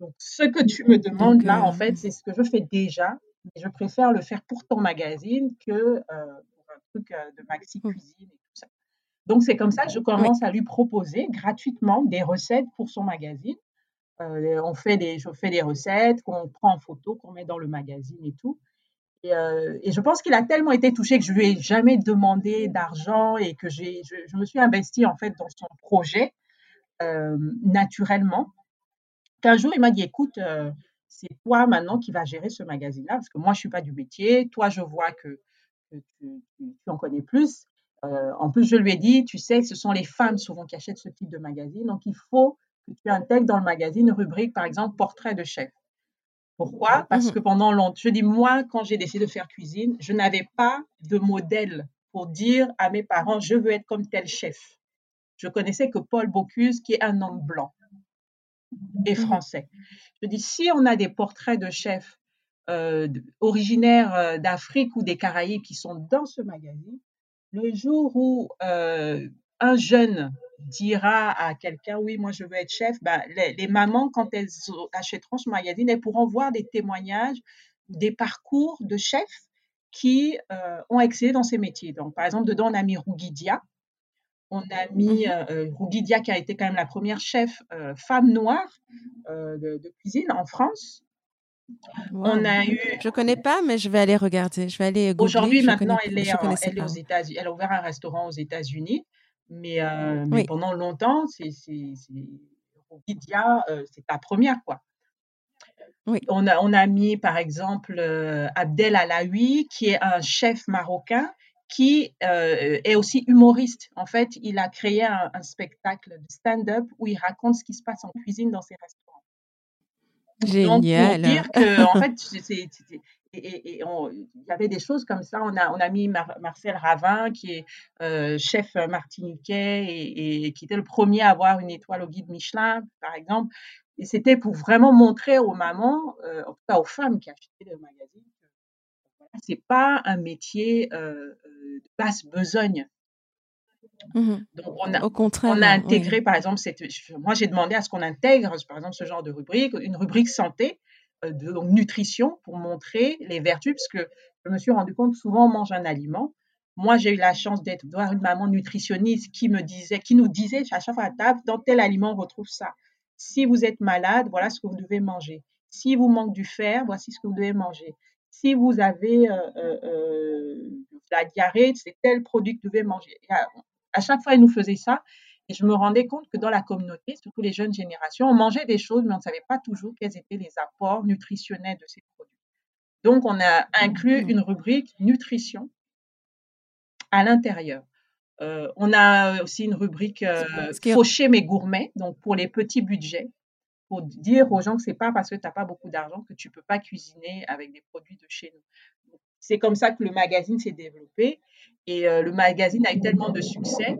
Donc, ce que tu me demandes là, en fait, c'est ce que je fais déjà, mais je préfère le faire pour ton magazine que euh, pour un truc euh, de maxi cuisine et tout ça. Donc, c'est comme ça que je commence à lui proposer gratuitement des recettes pour son magazine. Euh, on fait des, je fais des recettes qu'on prend en photo, qu'on met dans le magazine et tout. Euh, et, je pense qu'il a tellement été touché que je lui ai jamais demandé d'argent et que j'ai, je, me suis investie en fait dans son projet euh, naturellement. qu'un jour, il m'a dit, écoute, euh, c'est toi maintenant qui vas gérer ce magazine-là, parce que moi, je suis pas du métier. Toi, je vois que, tu, en connais plus. En plus, je lui ai dit, tu sais, ce sont les femmes souvent qui achètent ce type de magazine. Donc, il faut que tu intègres dans le magazine une rubrique, par exemple, portrait de chef. Pourquoi? Parce mmh que pendant longtemps, je dis, moi, quand j'ai décidé de faire cuisine, je n'avais pas de modèle pour dire à mes parents, je veux être comme tel chef. Je connaissais que Paul Bocuse, qui est un homme blanc et mmh français. Je dis, si on a des portraits de chefs euh, originaires euh, d'Afrique ou des Caraïbes qui sont dans ce magazine, le jour où euh, un jeune dira à quelqu'un, oui, moi je veux être chef, ben, les, mamans, quand elles achèteront ce magazine, elles pourront voir des témoignages, des parcours de chefs qui ont excellé dans ces métiers. Donc, par exemple, dedans, on a mis Rougidia, on a mis mmh euh, Rougidia, qui a été quand même la première chef euh, femme noire euh, de, cuisine en France. On a eu. Je connais pas, mais je vais aller regarder. Je vais aller. Aujourd'hui, maintenant, elle est, aux États-Unis. Elle a ouvert un restaurant aux États-Unis, mais, pendant longtemps, c'est Rougidia, c'est la première quoi. Oui. On a, on a mis par exemple Abdel Alaoui, qui est un chef marocain qui euh, est aussi humoriste. En fait, il a créé un, spectacle de stand-up où il raconte ce qui se passe en cuisine dans ses restaurants. Génial. Donc, pour dire que, en fait, et, il y avait des choses comme ça. On a, on a mis Marcel Ravin, qui est euh, chef martiniquais et, qui était le premier à avoir une étoile au guide Michelin, par exemple. Et c'était pour vraiment montrer aux mamans, euh, en tout cas aux femmes qui achetaient le magazine, que c'est pas un métier de basse besogne. Mmh Donc, on a, Au contraire, on a intégré, par exemple, cette, moi j'ai demandé à ce qu'on intègre, par exemple, ce genre de rubrique, une rubrique santé, euh, de, donc nutrition, pour montrer les vertus, parce que je me suis rendu compte, souvent on mange un aliment. Moi, j'ai eu la chance d'être voir une maman nutritionniste qui me disait, qui nous disait à chaque fois à table, dans tel aliment on retrouve ça. Si vous êtes malade, voilà ce que vous devez manger. Si vous manque du fer, voici ce que vous devez manger. Si vous avez euh, euh, la diarrhée, c'est tel produit que vous devez manger. À, chaque fois, ils nous faisaient ça. Et je me rendais compte que dans la communauté, surtout les jeunes générations, on mangeait des choses, mais on ne savait pas toujours quels étaient les apports nutritionnels de ces produits. Donc, on a inclus mmh. une rubrique nutrition à l'intérieur. Euh, on a aussi une rubrique euh, faucher mes gourmets, donc pour les petits budgets, pour dire aux gens que c'est pas parce que tu n'as pas beaucoup d'argent que tu peux pas cuisiner avec des produits de chez nous. C'est comme ça que le magazine s'est développé. Et euh, le magazine a eu tellement de succès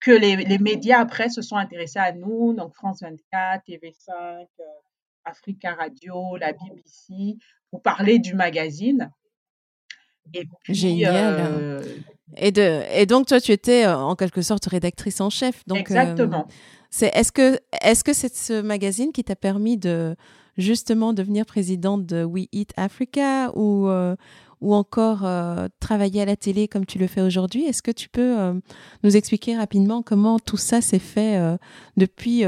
que les, médias après se sont intéressés à nous, donc France 24, TV5, euh, Africa Radio, la BBC, pour parler du magazine. Et Génial. Euh, et, de, et donc, toi, tu étais en quelque sorte rédactrice en chef. Donc, exactement. c'est, est-ce que est-ce que c'est ce magazine qui t'a permis de justement devenir présidente de We Eat Africa ou, ou encore euh, travailler à la télé comme tu le fais aujourd'hui. Est-ce que tu peux euh, nous expliquer rapidement comment tout ça s'est fait euh, depuis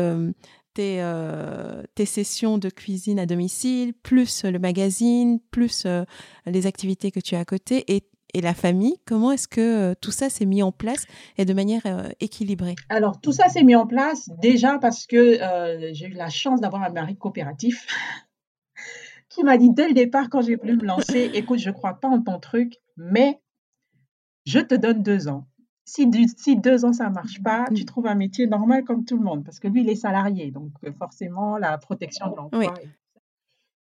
tes, sessions de cuisine à domicile, plus le magazine, plus les activités que tu as à côté et la famille? Comment est-ce que tout ça s'est mis en place et de manière équilibrée? Alors, tout ça s'est mis en place déjà parce que j'ai eu la chance d'avoir un mari coopératif qui m'a dit dès le départ, quand j'ai voulu me lancer, écoute, je ne crois pas en ton truc, mais je te donne deux ans. Si, si deux ans, ça ne marche pas, tu trouves un métier normal comme tout le monde, parce que lui, il est salarié, donc euh, forcément, la protection de l'emploi.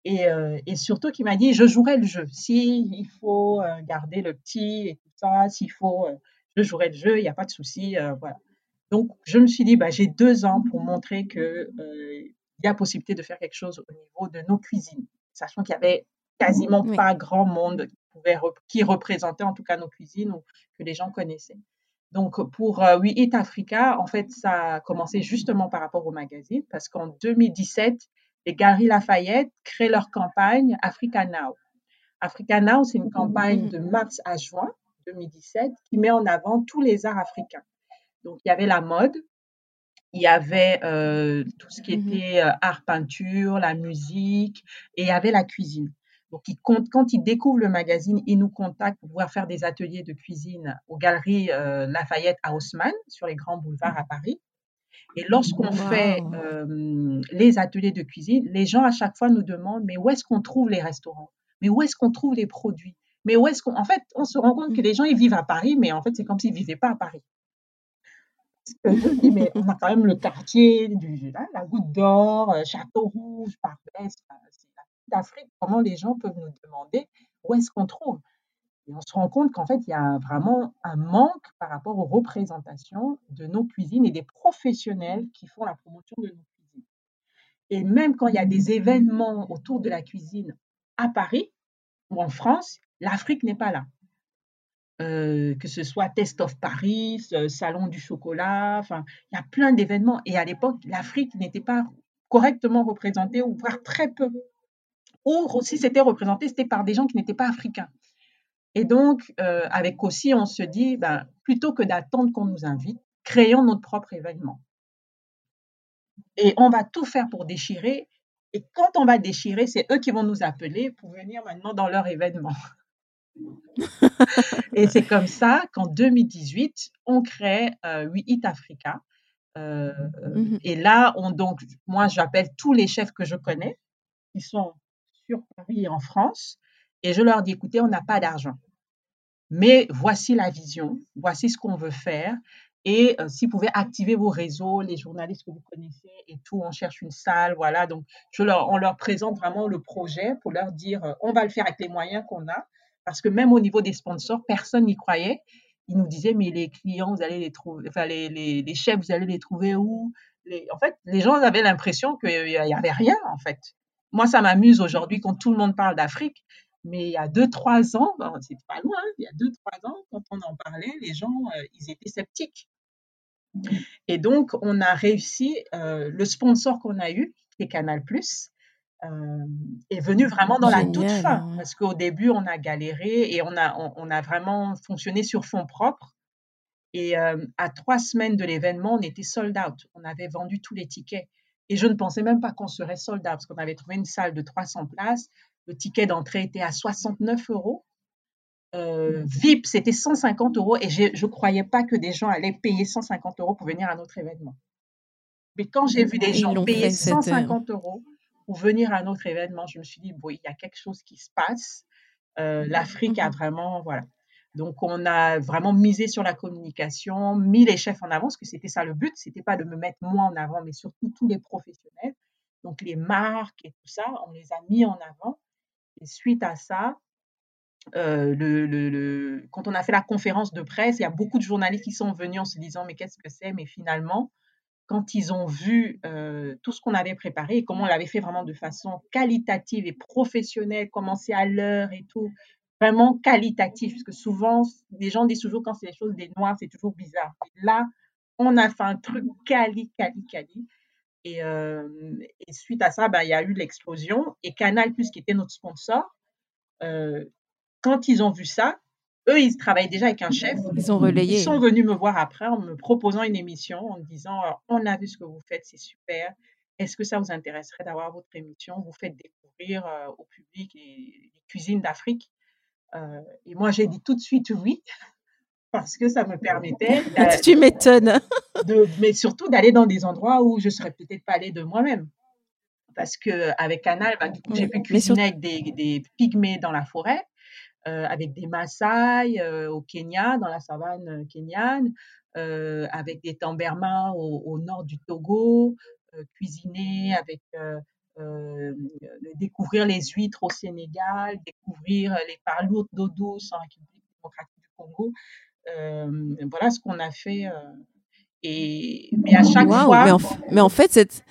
Et, euh, et, surtout, qui m'a dit, je jouerai le jeu. S'il il faut euh, garder le petit et tout ça, s'il faut, je jouerai le jeu, il n'y a pas de souci. voilà. Donc, je me suis dit, bah, j'ai deux ans pour montrer qu'il y a possibilité de faire quelque chose au niveau de nos cuisines sachant qu'il y avait quasiment pas grand monde qui, représentait en tout cas nos cuisines ou que les gens connaissaient. Donc pour euh, We Eat Africa, en fait, ça a commencé justement par rapport au magazine, parce qu'en 2017, les Galeries Lafayette créent leur campagne Africa Now. Africa Now, c'est une campagne de mars à juin 2017 qui met en avant tous les arts africains. Donc il y avait la mode, il y avait euh, tout ce qui mmh était euh, art peinture, la musique, et il y avait la cuisine. Donc, quand ils découvrent le magazine, ils nous contactent pour pouvoir faire des ateliers de cuisine aux galeries euh, Lafayette à Haussmann, sur les grands boulevards à Paris. Et lorsqu'on fait les ateliers de cuisine, les gens à chaque fois nous demandent, mais où est-ce qu'on trouve les restaurants? Mais où est-ce qu'on trouve les produits? Mais où est-ce qu'on... En fait, on se rend compte que les gens, ils vivent à Paris, mais en fait, c'est comme s'ils ne vivaient pas à Paris. On a quand même le quartier, du, la Goutte d'Or, euh, Château Rouge, Barbès, c'est d'Afrique. Comment les gens peuvent nous demander où est-ce qu'on trouve Et on se rend compte qu'en fait, il y a vraiment un manque par rapport aux représentations de nos cuisines et des professionnels qui font la promotion de nos cuisines. Et même quand il y a des événements autour de la cuisine à Paris ou en France, l'Afrique n'est pas là. Euh, que ce soit Test of Paris, euh, Salon du chocolat, il y a plein d'événements. Et à l'époque, l'Afrique n'était pas correctement représentée, ou voire très peu. Ou si c'était représenté, c'était par des gens qui n'étaient pas africains. Et donc, euh, avec aussi, on se dit, ben, plutôt que d'attendre qu'on nous invite, créons notre propre événement. Et on va tout faire pour déchirer. Et quand on va déchirer, c'est eux qui vont nous appeler pour venir maintenant dans leur événement. et c'est comme ça qu'en 2018, on crée euh, We Eat Africa. Euh, mmh et là, on, donc, moi, j'appelle tous les chefs que je connais qui sont sur Paris et en France, et je leur dis, écoutez, on n'a pas d'argent, mais voici la vision, voici ce qu'on veut faire, et euh, si vous pouvez activer vos réseaux, les journalistes que vous connaissez et tout, on cherche une salle, voilà. Donc, je leur, on leur présente vraiment le projet pour leur dire, euh, on va le faire avec les moyens qu'on a. Parce que même au niveau des sponsors, personne n'y croyait. Ils nous disaient, mais les clients, vous allez les trouver, enfin, les, chefs, vous allez les trouver où? En fait, les gens avaient l'impression qu'il n'y avait rien, en fait. Moi, ça m'amuse aujourd'hui quand tout le monde parle d'Afrique. Mais il y a deux, trois ans, ben, c'est pas loin, hein, il y a deux, trois ans, quand on en parlait, les gens, euh, ils étaient sceptiques. Et donc, on a réussi, euh, le sponsor qu'on a eu, qui est Canal+, euh, est venu vraiment dans la toute fin. Hein. Parce qu'au début, on a galéré et on a, on, a vraiment fonctionné sur fonds propres. Et euh, à trois semaines de l'événement, on était sold out. On avait vendu tous les tickets. Et je ne pensais même pas qu'on serait sold out parce qu'on avait trouvé une salle de 300 places. Le ticket d'entrée était à 69 euros. Euh, VIP, c'était 150 euros et je ne croyais pas que des gens allaient payer 150 euros pour venir à notre événement. Mais quand j'ai vu des gens payer 150 euros, pour venir à notre événement, je me suis dit, bon, il y a quelque chose qui se passe. Euh, L'Afrique a mmh vraiment, voilà. Donc, on a vraiment misé sur la communication, mis les chefs en avant, parce que c'était ça le but. C'était pas de me mettre moi en avant, mais surtout tous les professionnels. Donc, les marques et tout ça, on les a mis en avant. Et suite à ça, euh, le, le, quand on a fait la conférence de presse, il y a beaucoup de journalistes qui sont venus en se disant, mais qu'est-ce que c'est? Mais finalement, quand ils ont vu euh, tout ce qu'on avait préparé et comment on l'avait fait vraiment de façon qualitative et professionnelle, commencer à l'heure et tout, vraiment qualitatif, parce que souvent, les gens disent toujours quand c'est des choses des noirs, c'est toujours bizarre. là, on a fait un truc quali, quali, quali. Et, euh, et suite à ça, bah, il y a eu l'explosion. Et Canal, qui était notre sponsor, euh, quand ils ont vu ça, eux, ils travaillent déjà avec un chef. Ils ont relayé. Ils sont venus me voir après en me proposant une émission, en me disant On a vu ce que vous faites, c'est super. Est-ce que ça vous intéresserait d'avoir votre émission? Vous faites découvrir euh, au public les, cuisines d'Afrique. Euh, et moi, j'ai dit tout de suite oui, parce que ça me permettait. tu m'étonnes. mais surtout d'aller dans des endroits où je ne serais peut-être pas allée de moi-même. Parce qu'avec Canal, bah, j'ai pu cuisiner avec des, des pygmées dans la forêt. Euh, avec des Maasai euh, au Kenya, dans la savane euh, kenyane, avec des Tambermans au, nord du Togo, cuisiner avec découvrir les huîtres au Sénégal, découvrir les parloutes d'eau douce en République démocratique du Congo. voilà ce qu'on a fait. et, mais à chaque fois. Mais en, fait, cette...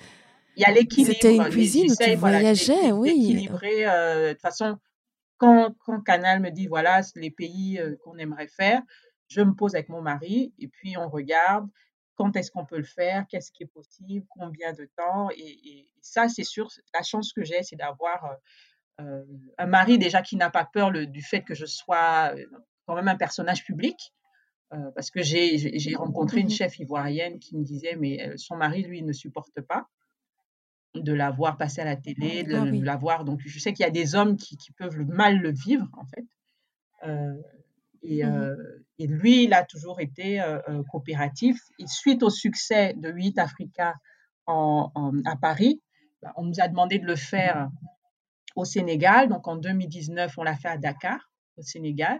il y a l'équilibre. C'était une cuisine où tu voyageais, oui. Équilibrer, de toute façon, quand, Canal me dit voilà les pays euh, qu'on aimerait faire, je me pose avec mon mari et puis on regarde quand est-ce qu'on peut le faire, qu'est-ce qui est possible, combien de temps. Et, ça, c'est sûr, la chance que j'ai, c'est d'avoir euh, euh, un mari déjà qui n'a pas peur du fait que je sois quand même un personnage public. parce que j'ai rencontré une mmh chef ivoirienne qui me disait, mais son mari, lui, ne supporte pas de la voir passer à la télé, de, ah la voir. Donc, je sais qu'il y a des hommes qui, peuvent mal le vivre, en fait. Euh, et, mmh euh, Et lui, il a toujours été coopératif. Et suite au succès de 8 Africa à Paris, bah, on nous a demandé de le faire au Sénégal. Donc en 2019, on l'a fait à Dakar, au Sénégal.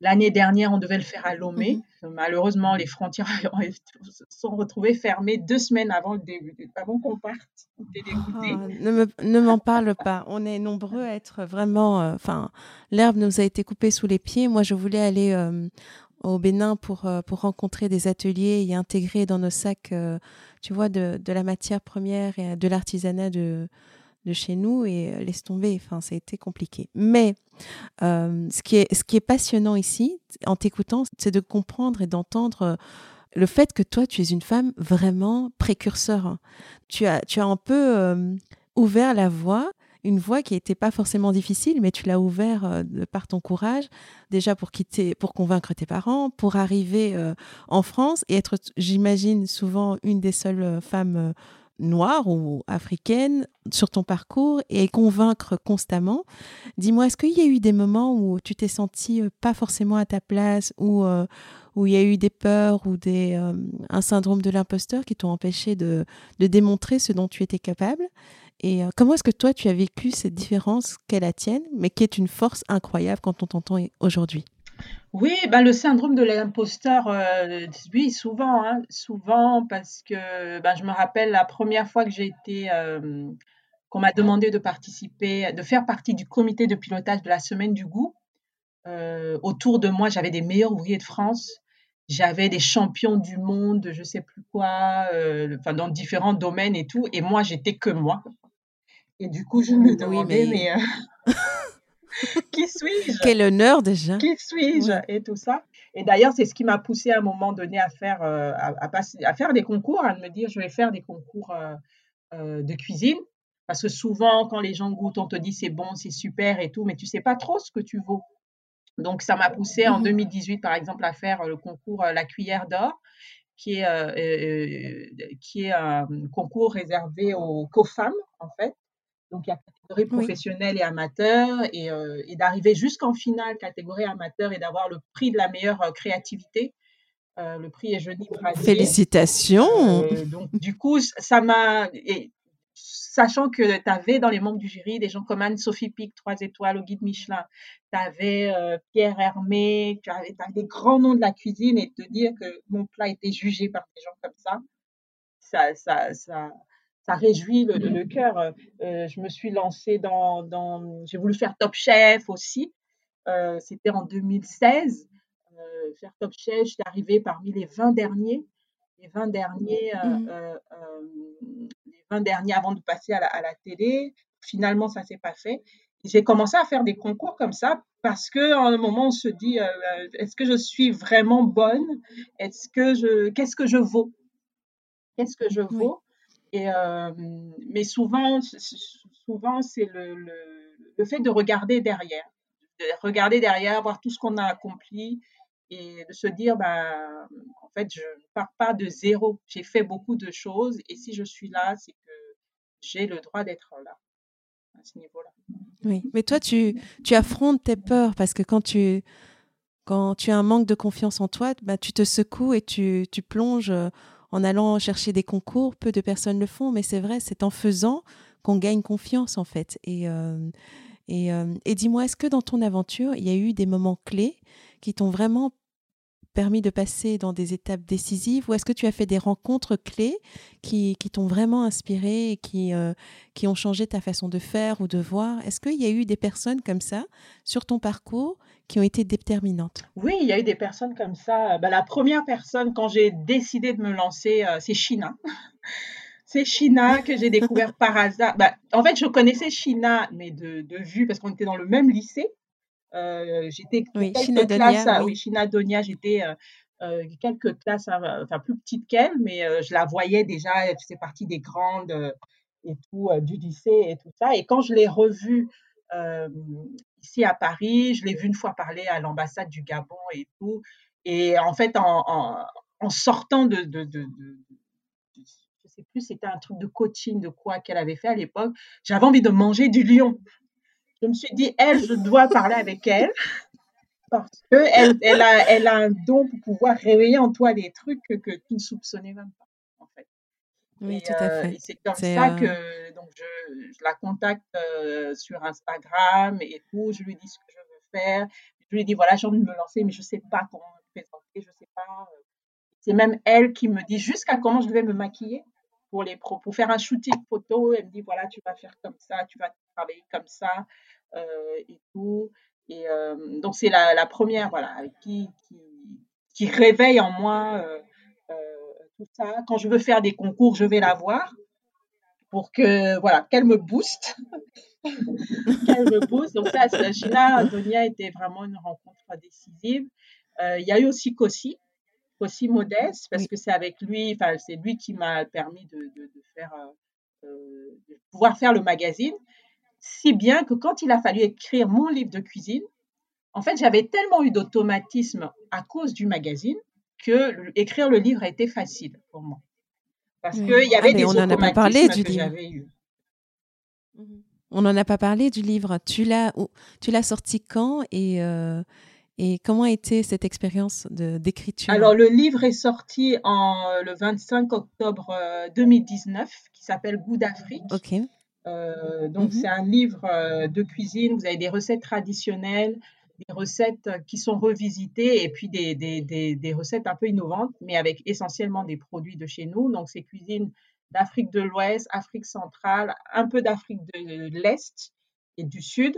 L'année dernière, on devait le faire à Lomé. Mmh Malheureusement, les frontières se sont retrouvées fermées deux semaines avant le début, avant qu'on parte. Oh, ne m'en parle pas. On est nombreux à être vraiment. Euh, enfin, l'herbe nous a été coupée sous les pieds. Moi, je voulais aller euh, au Bénin pour, euh, pour rencontrer des ateliers et intégrer dans nos sacs, tu vois, de, de, la matière première et de l'artisanat de, de chez nous et euh, laisse tomber. Enfin, ça a été compliqué. Mais euh, ce, qui est, ce qui est passionnant ici, en t'écoutant, c'est de comprendre et d'entendre euh, le fait que toi, tu es une femme vraiment précurseur. Tu as, tu as un peu ouvert la voie, une voie qui n'était pas forcément difficile, mais tu l'as ouvert par ton courage, déjà pour quitter, pour convaincre tes parents, pour arriver en France et être, j'imagine, souvent une des seules femmes noire ou africaine sur ton parcours et convaincre constamment. Dis-moi, est-ce qu'il y a eu des moments où tu t'es senti euh, pas forcément à ta place, ou euh, où il y a eu des peurs ou des, euh, un syndrome de l'imposteur qui t'ont empêché de, de, démontrer ce dont tu étais capable? Et comment est-ce que toi, tu as vécu cette différence qu'est la tienne, mais qui est une force incroyable quand on t'entend aujourd'hui? Oui, ben le syndrome de l'imposteur, euh, oui, souvent, hein, souvent parce que ben, je me rappelle la première fois que j'ai été, euh, qu'on m'a demandé de participer, de faire partie du comité de pilotage de la semaine du goût. Euh, autour de moi, j'avais des meilleurs ouvriers de France, j'avais des champions du monde, je sais plus quoi, enfin dans différents domaines et tout, et moi j'étais que moi. Et du coup, je me demandais, mais qui suis-je? Quel honneur déjà Qui suis-je? Et tout ça. Et d'ailleurs, c'est ce qui m'a poussé à un moment donné à faire, euh, à, passer, à faire des concours, à me dire je vais faire des concours euh, euh, de cuisine. Parce que souvent, quand les gens goûtent, on te dit c'est bon, c'est super et tout, mais tu sais pas trop ce que tu vaux. Donc, ça m'a poussé en 2018, mmh par exemple, à faire le concours La Cuillère d'Or, qui est, qui est un concours réservé aux co-femmes, en fait. Donc, il y a catégorie professionnelle et amateur, euh, et, d'arriver jusqu'en finale, catégorie amateur, et d'avoir le prix de la meilleure euh, créativité. Euh, le prix est jeudi Félicitations. Donc, du coup, ça m'a... Sachant que tu avais dans les membres du jury des gens comme Anne-Sophie Pic, 3 étoiles au guide Michelin, tu avais Pierre Hermé, tu avais, des grands noms de la cuisine, et te dire que mon plat était jugé par des gens comme ça, ça, ça, ça, ça réjouit le, le cœur. Euh, je me suis lancée dans, dans j'ai voulu faire Top Chef aussi. Euh, c'était en 2016. Euh, faire Top Chef, j'étais arrivée parmi les 20 derniers. Les 20 derniers, mmh. les 20 derniers avant de passer à la, à la télé. Finalement, ça s'est pas fait. J'ai commencé à faire des concours comme ça parce que à un moment on se dit est-ce que je suis vraiment bonne? Est-ce que je qu'est-ce que je vaux? Qu'est-ce que je vaux? Mais souvent, souvent c'est le, le, fait de regarder derrière, de regarder derrière, voir tout ce qu'on a accompli et de se dire, ben, en fait, je ne pars pas de zéro. J'ai fait beaucoup de choses et si je suis là, c'est que j'ai le droit d'être là à ce niveau-là. Oui, mais toi, tu, tu affrontes tes peurs parce que quand tu, quand tu as un manque de confiance en toi, bah, tu te secoues et tu, tu plonges en allant chercher des concours. Peu de personnes le font, mais c'est vrai, c'est en faisant qu'on gagne confiance en fait. Et, euh, euh, et, dis-moi, est-ce que dans ton aventure, il y a eu des moments clés qui t'ont vraiment permis de passer dans des étapes décisives ou est-ce que tu as fait des rencontres clés qui, t'ont vraiment inspiré et qui, euh, qui ont changé ta façon de faire ou de voir? Est-ce qu'il y a eu des personnes comme ça sur ton parcours qui ont été déterminantes Oui, il y a eu des personnes comme ça. Bah, la première personne, quand j'ai décidé de me lancer, euh, c'est China. c'est China que j'ai découvert par hasard. Bah, en fait, je connaissais China, mais de, de vue, parce qu'on était dans le même lycée. Euh, j'étais oui, China classe, oui. China Donia, j'étais euh, euh, quelques classes, enfin plus petites qu'elle, mais je la voyais déjà, elle faisait partie des grandes et tout, du lycée et tout ça. Et quand je l'ai revue ici à Paris, je l'ai vue une fois parler à l'ambassade du Gabon et tout. Et en fait, en, sortant de, de, de, je sais plus, c'était un truc de coaching, de quoi qu'elle avait fait à l'époque, j'avais envie de manger du lion. Je me suis dit, elle, je dois parler avec elle. Parce qu'elle elle a, elle a un don pour pouvoir réveiller en toi des trucs que, tu ne soupçonnais même pas. Oui, Et, tout à euh, fait. c'est comme ça euh, que donc je, je la contacte euh, sur Instagram et tout. Je lui dis ce que je veux faire. Je lui dis voilà, j'ai envie de me lancer, mais je sais pas comment me présenter, je sais pas. C'est même elle qui me dit jusqu'à comment je devais me maquiller pour les pro, pour faire un shooting photo. Elle me dit voilà, tu vas faire comme ça, tu vas travailler comme ça euh, et tout. Et euh, donc c'est la, la première voilà qui, qui qui réveille en moi euh, tout ça. Quand je veux faire des concours, je vais la voir pour que voilà qu'elle me booste, qu'elle me booste. Donc ça, Gina Donia était vraiment une rencontre décisive. Euh, il y a eu aussi Kossi, Kossi Modeste, parce oui, que c'est avec lui, enfin c'est lui qui m'a permis de, de, de faire, euh, euh, de pouvoir faire le magazine, si bien que quand il a fallu écrire mon livre de cuisine, en fait j'avais tellement eu d'automatisme à cause du magazine que écrire le livre a été facile pour moi. Parce oui. qu'il y Ah, avait mais on des n'en a pas parlé du que livre. On n'en a pas parlé du livre. Tu l'as, où- tu l'as sorti quand et, euh, et comment a été cette expérience de, d'écriture? Alors, le livre est sorti en, euh, le 25 octobre euh, 2019, qui s'appelle Goût d'Afrique. Ok. Euh, donc, Mhm. c'est un livre euh, de cuisine. Vous avez des recettes traditionnelles, des recettes euh, qui sont revisitées et puis des, des, des, des recettes un peu innovantes, mais avec essentiellement des produits de chez nous. Donc, c'est cuisine d'Afrique de l'Ouest, Afrique centrale, un peu d'Afrique de l'Est et du Sud.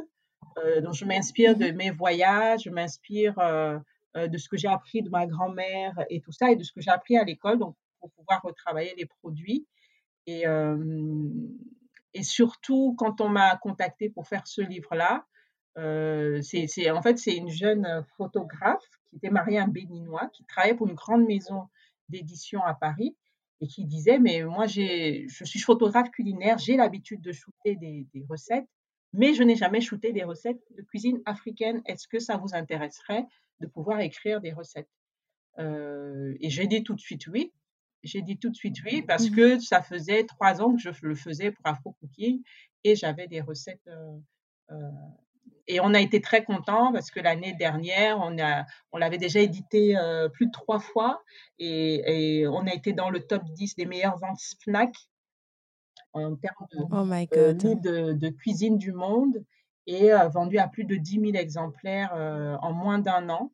Euh, donc, je m'inspire de mes voyages, je m'inspire euh, de ce que j'ai appris de ma grand-mère et tout ça, et de ce que j'ai appris à l'école, donc pour pouvoir retravailler les produits. Et, et surtout, quand on m'a contacté pour faire ce livre-là, euh, c'est, c'est- en fait, c'est une jeune photographe qui était mariée à un Béninois, qui travaillait pour une grande maison d'édition à Paris et qui disait, mais moi, j'ai, je suis photographe culinaire, j'ai l'habitude de shooter des, des recettes, mais je n'ai jamais shooté des recettes de cuisine africaine. Est-ce que ça vous intéresserait de pouvoir écrire des recettes? Euh, Et j'ai dit tout de suite oui. J'ai dit tout de suite oui parce Mhm. que ça faisait trois ans que je le faisais pour Afro Cooking et j'avais des recettes. euh, euh, et on a été très contents parce que l'année dernière, on, a, on l'avait déjà édité euh, plus de trois fois et, et on a été dans le top 10 des meilleures ventes FNAC en termes de Oh my euh, God. de, de cuisine du monde et euh, vendu à plus de 10 000 exemplaires en moins d'un an.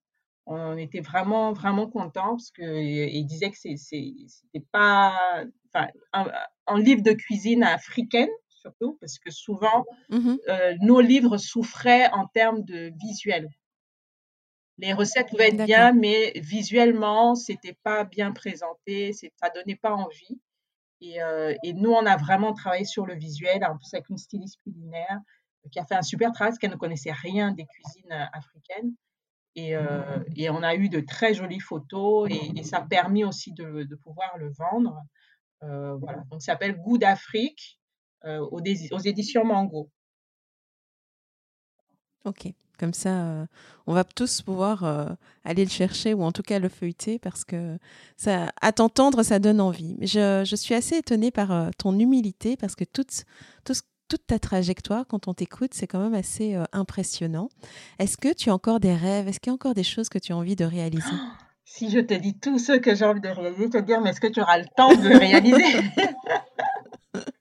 On était vraiment, vraiment contents parce qu'il disait que c'est, c'est, c'était pas. Enfin, un, un livre de cuisine africaine, surtout, parce que souvent, Mhm. euh, nos livres souffraient en termes de visuel. Les recettes pouvaient être bien, mais visuellement, c'était pas bien présenté, ça donnait pas envie. Et, euh, et nous, on a vraiment travaillé sur le visuel, en plus avec une styliste culinaire qui a fait un super travail parce qu'elle ne connaissait rien des cuisines euh, africaines. Et, euh, et on a eu de très jolies photos et, et ça a permis aussi de, de pouvoir le vendre. Euh, voilà. Donc, ça s'appelle Goût d'Afrique euh, aux, dés- aux éditions Mango. Ok. Comme ça, euh, on va tous pouvoir euh, aller le chercher ou en tout cas le feuilleter parce que ça, à t'entendre, ça donne envie. Mais je, je suis assez étonnée par euh, ton humilité parce que toute, tout ce- toute ta trajectoire, quand on t'écoute, c'est quand même assez euh, impressionnant. Est-ce que tu as encore des rêves? Est-ce qu'il y a encore des choses que tu as envie de réaliser? Si je te dis tout ce que j'ai envie de réaliser, vas te dire, mais est-ce que tu auras le temps de le réaliser?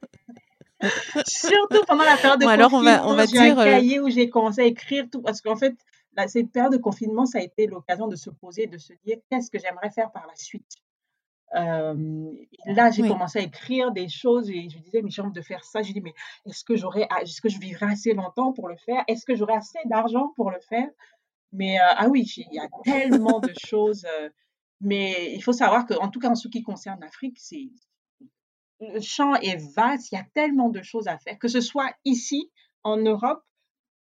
Surtout pendant la période de Bon, alors on va, confinement, on va j'ai un dire. euh, cahier où j'ai commencé à écrire tout. Parce qu'en fait, là, cette période de confinement, ça a été l'occasion de se poser, de se dire qu'est-ce que j'aimerais faire par la suite? Euh, et là, j'ai oui. commencé à écrire des choses et je disais, mais j'ai envie de faire ça. Je dis, mais est-ce que est-ce que je vivrai assez longtemps pour le faire? Est-ce que j'aurai assez d'argent pour le faire? Mais euh, ah oui, il y a tellement de choses. euh, mais il faut savoir qu'en tout cas, en ce qui concerne l'Afrique, c'est le champ est vaste, il y a tellement de choses à faire, que ce soit ici, en Europe,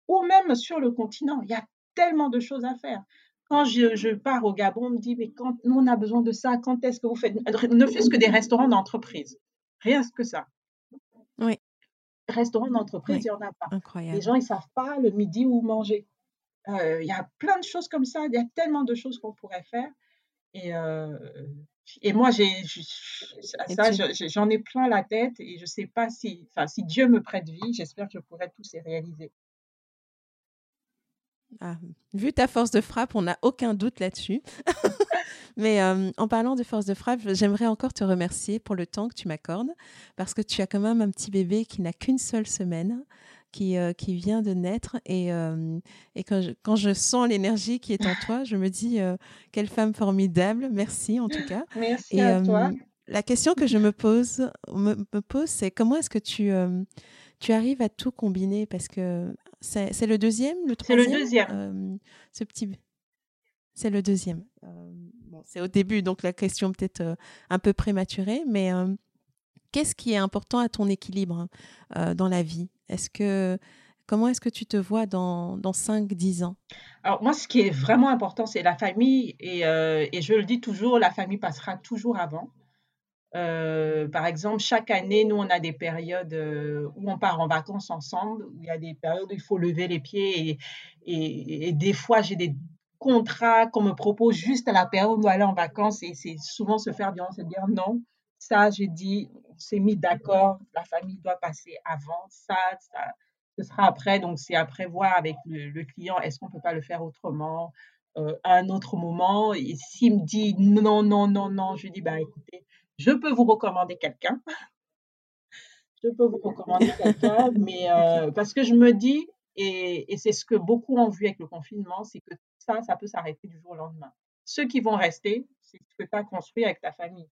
ou même sur le continent. Il y a tellement de choses à faire. Quand je, je pars au Gabon, on me dit, mais quand nous, on a besoin de ça, quand est-ce que vous faites Ne fût-ce que des restaurants d'entreprise. Rien que ça. Oui, Restaurants d'entreprise, oui, il n'y en a pas. Les incroyable. gens, ils ne savent pas le midi où manger. Euh, Il y a plein de choses comme ça. Il y a tellement de choses qu'on pourrait faire. Et, euh, et moi, j'ai, ça, j'en ai plein la tête et je ne sais pas si, enfin, si Dieu me prête vie, j'espère que je pourrai tous les réaliser. Ah, vu ta force de frappe, on n'a aucun doute là-dessus. Mais euh, en parlant de force de frappe, j'aimerais encore te remercier pour le temps que tu m'accordes, parce que tu as quand même un petit bébé qui n'a qu'une seule semaine, qui, euh, qui vient de naître. Et, euh, et quand, je, quand je sens l'énergie qui est en toi, je me dis, quelle femme formidable. Merci en tout cas. Merci à toi. La question que je me pose, me, me pose c'est comment est-ce que tu, tu arrives à tout combiner? Parce que c'est le deuxième, le troisième C'est le deuxième. ce petit... C'est le deuxième c'est au début, donc la question peut-être euh, un peu prématurée, mais euh, qu'est-ce qui est important à ton équilibre euh, dans la vie? Est-ce que comment est-ce que tu te vois dans, dans 5-10 ans? Alors moi, ce qui est vraiment important, c'est la famille, et, et, je le dis toujours, la famille passera toujours avant. par exemple, chaque année, nous, on a des périodes où on part en vacances ensemble, il y a des périodes où il faut lever les pieds, et, et, des fois, j'ai des contrat qu'on me propose juste à la période où on aller en vacances et c'est souvent se faire violence et dire non, ça j'ai dit, on s'est mis d'accord, la famille doit passer avant, ça, ça ce sera après, donc c'est à prévoir avec le, client, est-ce qu'on peut pas le faire autrement euh, à un autre moment et s'il me dit non, non, non, non, je dis bah écoutez, je peux vous recommander quelqu'un. je peux vous recommander quelqu'un, mais euh, parce que je me dis, et, et c'est ce que beaucoup ont vu avec le confinement, c'est que ça, ça peut s'arrêter du jour au lendemain. Ceux qui vont rester, c'est ce que tu as construit avec ta famille.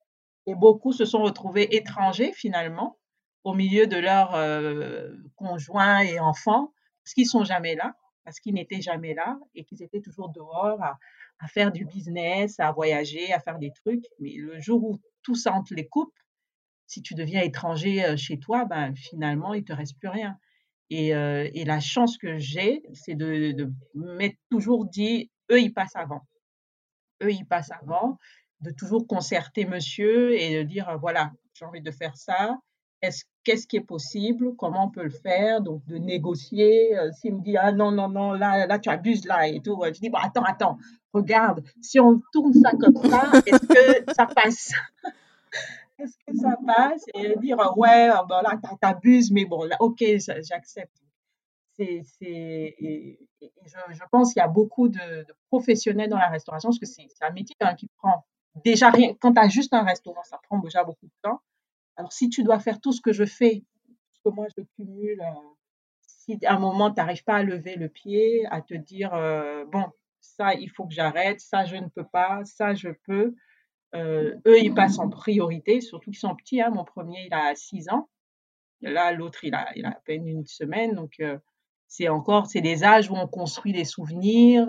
Et beaucoup se sont retrouvés étrangers finalement au milieu de leurs euh, conjoints et enfants, parce qu'ils sont jamais là, parce qu'ils n'étaient jamais là et qu'ils étaient toujours dehors à, faire du business, à voyager, à faire des trucs. Mais le jour où tout ça les coupes, si tu deviens étranger euh, chez toi, ben finalement il te reste plus rien. Et, euh, et la chance que j'ai, c'est de, de m'être toujours dit, eux, ils passent avant. Eux, ils passent avant, de toujours concerter monsieur et de dire, voilà, j'ai envie de faire ça. Est-ce, qu'est-ce qui est possible? Comment on peut le faire? Donc, de négocier. Euh, s'il me dit, ah non, non, non, là, là, tu abuses là et tout. Je dis, bon, attends, attends, regarde, si on tourne ça comme ça, est-ce que ça passe? est-ce que ça passe? Et dire, ouais, oh, bon, là, t'abuses, mais bon, là, ok, j'accepte. C'est, c'est, je, pense qu'il y a beaucoup de, professionnels dans la restauration, parce que c'est, un métier hein, qui prend déjà rien. Quand tu as juste un restaurant, ça prend déjà beaucoup de temps. Alors, si tu dois faire tout ce que je fais, ce que moi je cumule, euh, si à un moment, tu n'arrives pas à lever le pied, à te dire, euh, bon, ça, il faut que j'arrête, ça, je ne peux pas, ça, je peux, euh, eux, ils passent en priorité, surtout qu'ils sont petits. Hein. Mon premier, il a 6 ans. Là, l'autre, il a, il a à peine une semaine. Donc, c'est encore, c'est des âges où on construit des souvenirs.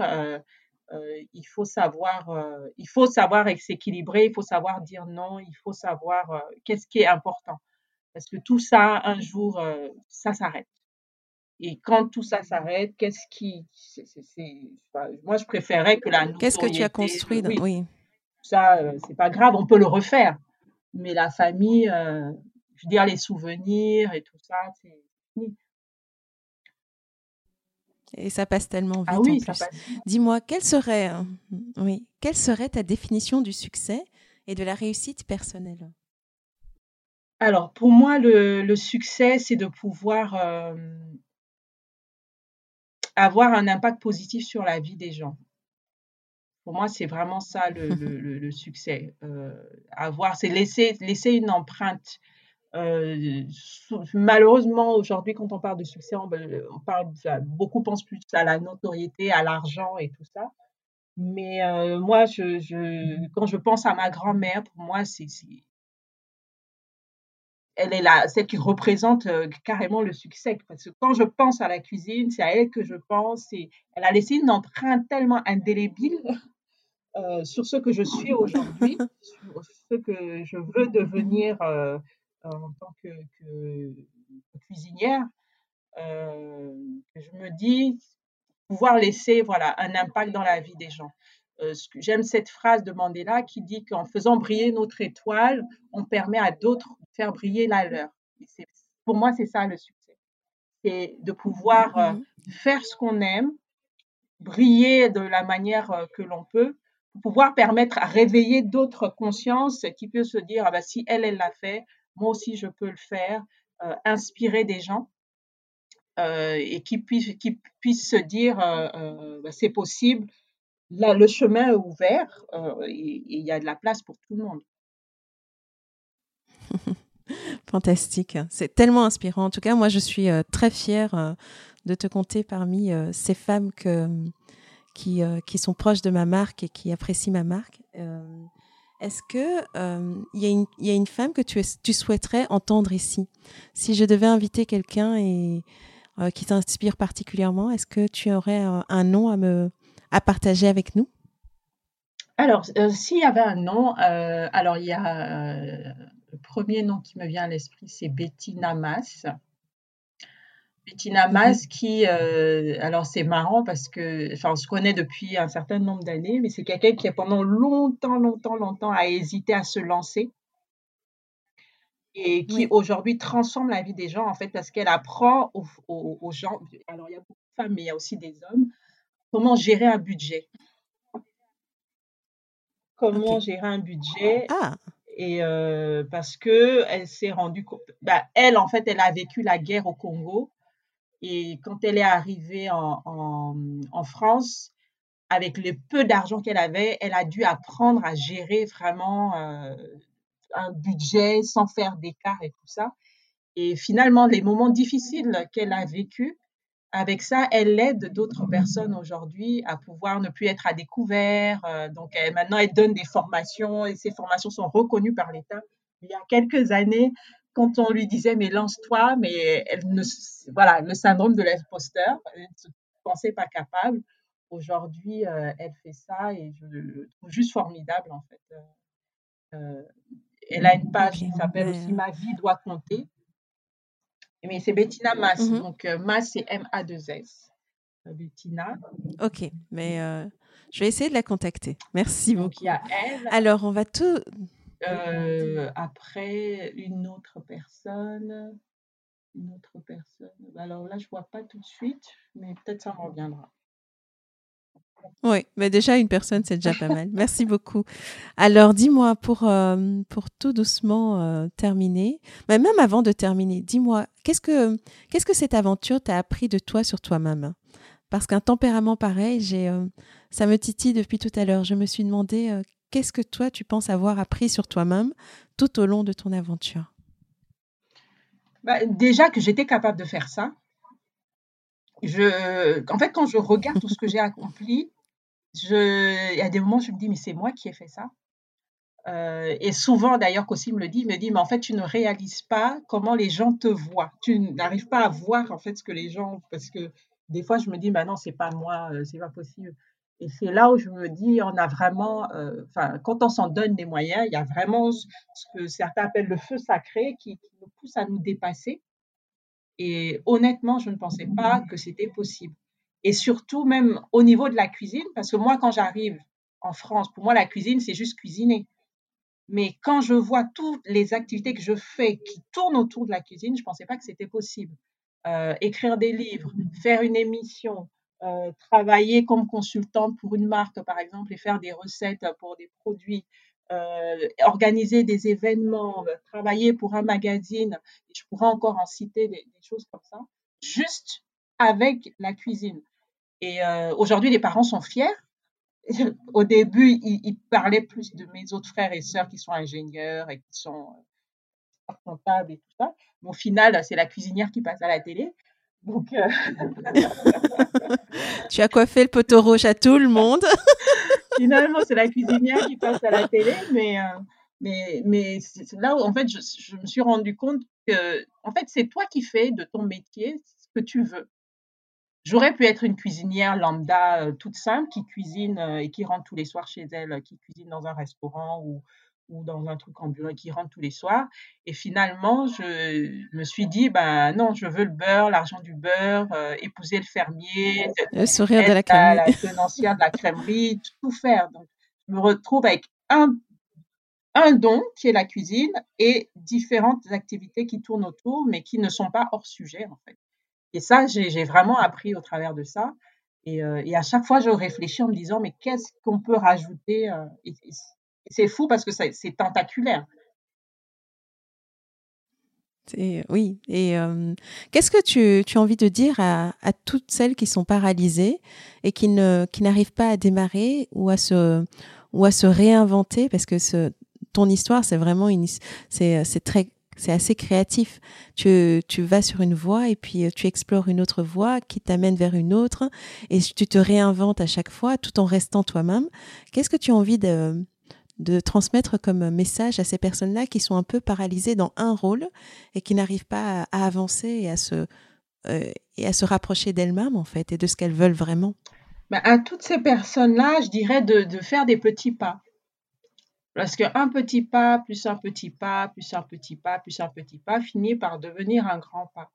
Euh, il faut savoir, il faut savoir s'équilibrer. Il faut savoir dire non. Il faut savoir qu'est-ce qui est important. Parce que tout ça, un jour, ça s'arrête. Et quand tout ça s'arrête, qu'est-ce qui, moi, je préférais que la Qu'est-ce que tu as construit oui ça, euh, c'est pas grave, on peut le refaire. Mais la famille, euh, je veux dire, les souvenirs et tout ça, c'est fini. Et ça passe tellement ah vite. Ah oui, en passe. Dis-moi, quelle serait, hein, oui, quelle serait ta définition du succès et de la réussite personnelle? Alors, pour moi, le, le succès, c'est de pouvoir euh, avoir un impact positif sur la vie des gens. Pour moi, c'est vraiment ça le, le, succès. Euh, avoir, c'est laisser, laisser une empreinte. Euh, malheureusement, aujourd'hui, quand on parle de succès, on, parle, beaucoup pensent plus à la notoriété, à l'argent et tout ça. Mais euh, moi, quand je pense à ma grand-mère, pour moi, c'est, elle est là, celle qui représente carrément le succès. Parce que quand je pense à la cuisine, c'est à elle que je pense. Et elle a laissé une empreinte tellement indélébile euh, sur ce que je suis aujourd'hui, sur ce que je veux devenir euh, en tant que, cuisinière, euh, je me dis pouvoir laisser voilà, un impact dans la vie des gens. J'aime cette phrase de Mandela qui dit qu'en faisant briller notre étoile, on permet à d'autres de faire briller la leur. pour moi, c'est ça le succès. C'est de pouvoir mmh faire ce qu'on aime, briller de la manière que l'on peut pour pouvoir permettre à réveiller d'autres consciences qui peuvent se dire ah ben, si elle elle l'a fait moi aussi je peux le faire euh, inspirer des gens et qui puisse, qui puisse se dire bah, c'est possible, là, le chemin est ouvert et il y a de la place pour tout le monde. Fantastique, c'est tellement inspirant. En tout cas, moi, je suis très fière de te compter parmi ces femmes que, qui, qui sont proches de ma marque et qui apprécient ma marque. Est-ce que il y, a une femme que tu, souhaiterais entendre ici? Si je devais inviter quelqu'un et qui t'inspire particulièrement, est-ce que tu aurais un nom à partager avec nous? Alors, s'il y avait un nom, alors il y a le premier nom qui me vient à l'esprit, c'est Betty Namas. Bettina. Mas qui, euh, alors c'est marrant parce que, enfin, on se connaît depuis un certain nombre d'années, mais c'est quelqu'un qui pendant longtemps, longtemps, longtemps a hésité à se lancer et qui aujourd'hui transforme la vie des gens en fait parce qu'elle apprend aux, gens, alors il y a beaucoup de femmes mais il y a aussi des hommes, comment gérer un budget. Comment gérer un budget. Ah. Et euh, parce que elle s'est rendue compte, bah, elle en fait, elle a vécu la guerre au Congo et quand elle est arrivée en, France, avec le peu d'argent qu'elle avait, elle a dû apprendre à gérer vraiment euh, un budget sans faire d'écart et tout ça. Et finalement, les moments difficiles qu'elle a vécus, avec ça, elle aide d'autres personnes aujourd'hui à pouvoir ne plus être à découvert. Euh, donc maintenant, elle donne des formations et ces formations sont reconnues par l'État. Il y a quelques années, quand on lui disait mais lance-toi, mais elle ne, voilà, le syndrome de l'imposteur, elle ne se pensait pas capable. Aujourd'hui, euh, elle fait ça et je le trouve juste formidable en fait. Euh, euh, elle a une page qui s'appelle aussi Ma vie doit compter. Mais c'est Bettina Mas, mm-hmm. donc Mas c'est M-A-2-S. Bettina. Ok, mais je vais essayer de la contacter. Merci donc, beaucoup. Il y a elle. Alors, on va tout. Euh, après, une autre personne. Une autre personne. Alors là, je vois pas tout de suite, mais peut-être ça me reviendra. Oui, mais déjà une personne, c'est déjà pas mal. Merci beaucoup. Alors, dis-moi, pour, euh, pour tout doucement euh, terminer, mais même avant de terminer, dis-moi, qu'est-ce que, qu'est-ce que cette aventure t'a appris de toi sur toi-même? Parce qu'un tempérament pareil, j'ai, ça me titille depuis tout à l'heure. Je me suis demandé qu'est-ce que toi, tu penses avoir appris sur toi-même tout au long de ton aventure? Bah, Déjà que j'étais capable de faire ça. Je, en fait, quand je regarde tout ce que j'ai accompli, je, il y a des moments où je me dis, mais c'est moi qui ai fait ça. Euh, et souvent, d'ailleurs, qu'aussi me le dit, il me dit, mais en fait, tu ne réalises pas comment les gens te voient. Tu n'arrives pas à voir, en fait, ce que les gens, parce que des fois, je me dis, bah non, c'est pas moi, euh, c'est pas possible. Et c'est là où je me dis, on a vraiment, euh, enfin, quand on s'en donne les moyens, il y a vraiment ce que certains appellent le feu sacré qui, nous pousse à nous dépasser. Et honnêtement, je ne pensais pas que c'était possible. Et surtout, même au niveau de la cuisine, parce que moi, quand j'arrive en France, pour moi, la cuisine, c'est juste cuisiner. Mais quand je vois toutes les activités que je fais qui tournent autour de la cuisine, je ne pensais pas que c'était possible. Euh, écrire des livres, faire une émission, euh, travailler comme consultante pour une marque, par exemple, et faire des recettes pour des produits, euh, organiser des événements, euh, travailler pour un magazine, et je pourrais encore en citer des, choses comme ça, juste avec la cuisine. Et aujourd'hui, les parents sont fiers. Au début, ils, parlaient plus de mes autres frères et sœurs qui sont ingénieurs et qui sont comptables et tout ça. Mais au final, c'est la cuisinière qui passe à la télé. Donc, euh, tu as coiffé le poteau rouge à tout le monde. Finalement, c'est la cuisinière qui passe à la télé, mais, euh, mais, mais là où en fait, je, me suis rendu compte que en fait, c'est toi qui fais de ton métier ce que tu veux. J'aurais pu être une cuisinière lambda euh, toute simple qui cuisine et qui rentre tous les soirs chez elle, qui cuisine dans un restaurant ou, ou dans un truc en bureau qui rentre tous les soirs. Et finalement, je me suis dit, ben non, je veux le beurre, l'argent du beurre, euh, épouser le fermier, le sourire de la crèmerie, la, tenancière de la crèmerie, tout faire. Donc, je me retrouve avec un, un don qui est la cuisine et différentes activités qui tournent autour, mais qui ne sont pas hors sujet en fait. Et ça, j'ai vraiment appris au travers de ça. Et, euh, et, à chaque fois, je réfléchis en me disant, mais qu'est-ce qu'on peut rajouter euh, c'est fou parce que c'est tentaculaire. oui. Et euh, qu'est-ce que tu, as envie de dire à, toutes celles qui sont paralysées et qui n'arrivent pas à démarrer ou à se réinventer? Parce que ton histoire c'est vraiment c'est assez créatif. Tu, tu vas sur une voie et puis tu explores une autre voie qui t'amène vers une autre et tu te réinventes à chaque fois tout en restant toi-même. Qu'est-ce que tu as envie de, de transmettre comme message à ces personnes-là qui sont un peu paralysées dans un rôle et qui n'arrivent pas à, avancer et à se, euh, et à se rapprocher d'elles-mêmes, en fait, et de ce qu'elles veulent vraiment ben, À toutes ces personnes-là, je dirais de, de, faire des petits pas. Parce qu'un petit pas, plus un petit pas, plus un petit pas, plus un petit pas, finit par devenir un grand pas.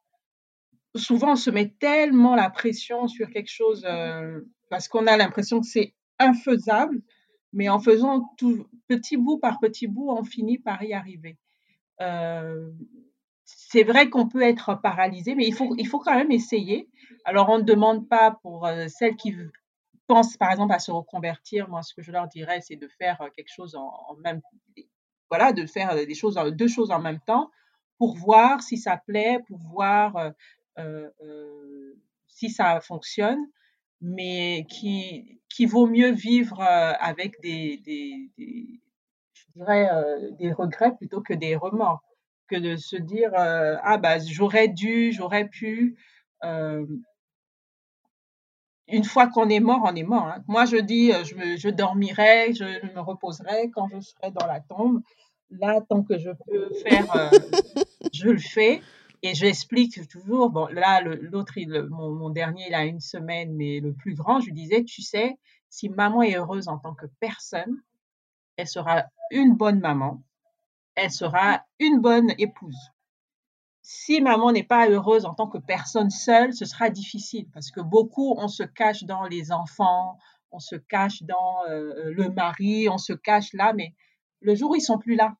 Souvent, on se met tellement la pression sur quelque chose euh, parce qu'on a l'impression que c'est infaisable mais en faisant tout petit bout par petit bout, on finit par y arriver. Euh, c'est vrai qu'on peut être paralysé, mais il faut, il faut quand même essayer. Alors, on ne demande pas pour euh, celles qui pensent, par exemple, à se reconvertir. Moi, ce que je leur dirais, c'est de faire euh, quelque chose en, même, voilà, de faire des choses, deux choses en même temps, pour voir si ça plaît, pour voir si ça fonctionne mais qui, qui vaut mieux vivre euh, avec des, des, je dirais, euh, des regrets plutôt que des remords, que de se dire euh, ah bah j'aurais dû, j'aurais pu. une fois qu'on est mort, on est mort. Hein. Moi, je dis, je, me, je dormirai, je me reposerai quand je serai dans la tombe. Là, tant que je peux faire, je le fais. Et j'explique toujours, bon, là, l'autre, mon, dernier, il a une semaine, mais le plus grand, je lui disais, tu sais, si maman est heureuse en tant que personne, elle sera une bonne maman, elle sera une bonne épouse. Si maman n'est pas heureuse en tant que personne seule, ce sera difficile parce que beaucoup, on se cache dans les enfants, on se cache dans euh, le mari, on se cache là, mais le jour où ils sont plus là,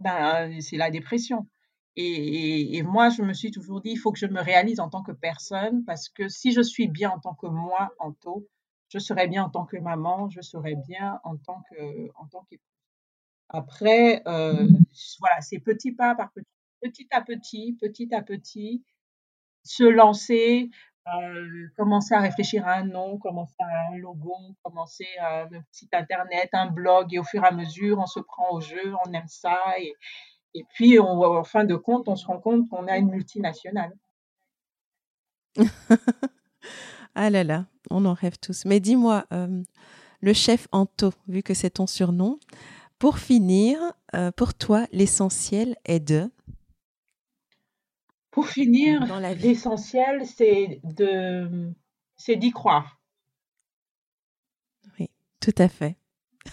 ben, c'est la dépression. Et, moi, je me suis toujours dit, il faut que je me réalise en tant que personne, parce que si je suis bien en tant que moi, en taux, je serai bien en tant que maman, je serai bien en tant que en tant qu'épouse. Après, euh, voilà, c'est petit pas par petit, petit à petit, petit à petit, se lancer, euh, commencer à réfléchir à un nom, commencer à un logo, commencer à un site internet, un blog, et au fur et à mesure, on se prend au jeu, on aime ça, et, et puis, on, en fin de compte, on se rend compte qu'on a une multinationale. ah là là, on en rêve tous. Mais dis-moi, euh, le chef Anto, vu que c'est ton surnom, pour finir, euh, pour toi, l'essentiel est de? Pour finir, l'essentiel, c'est de, c'est d'y croire. Oui, tout à fait.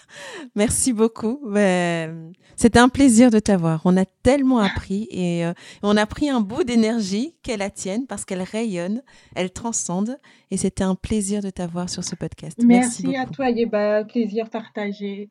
Merci beaucoup. Ben, c'était un plaisir de t'avoir. On a tellement appris et euh, on a pris un bout d'énergie qu'elle la tienne parce qu'elle rayonne, elle transcende et c'était un plaisir de t'avoir sur ce podcast. Merci, Merci à toi, Yeba. Plaisir partagé.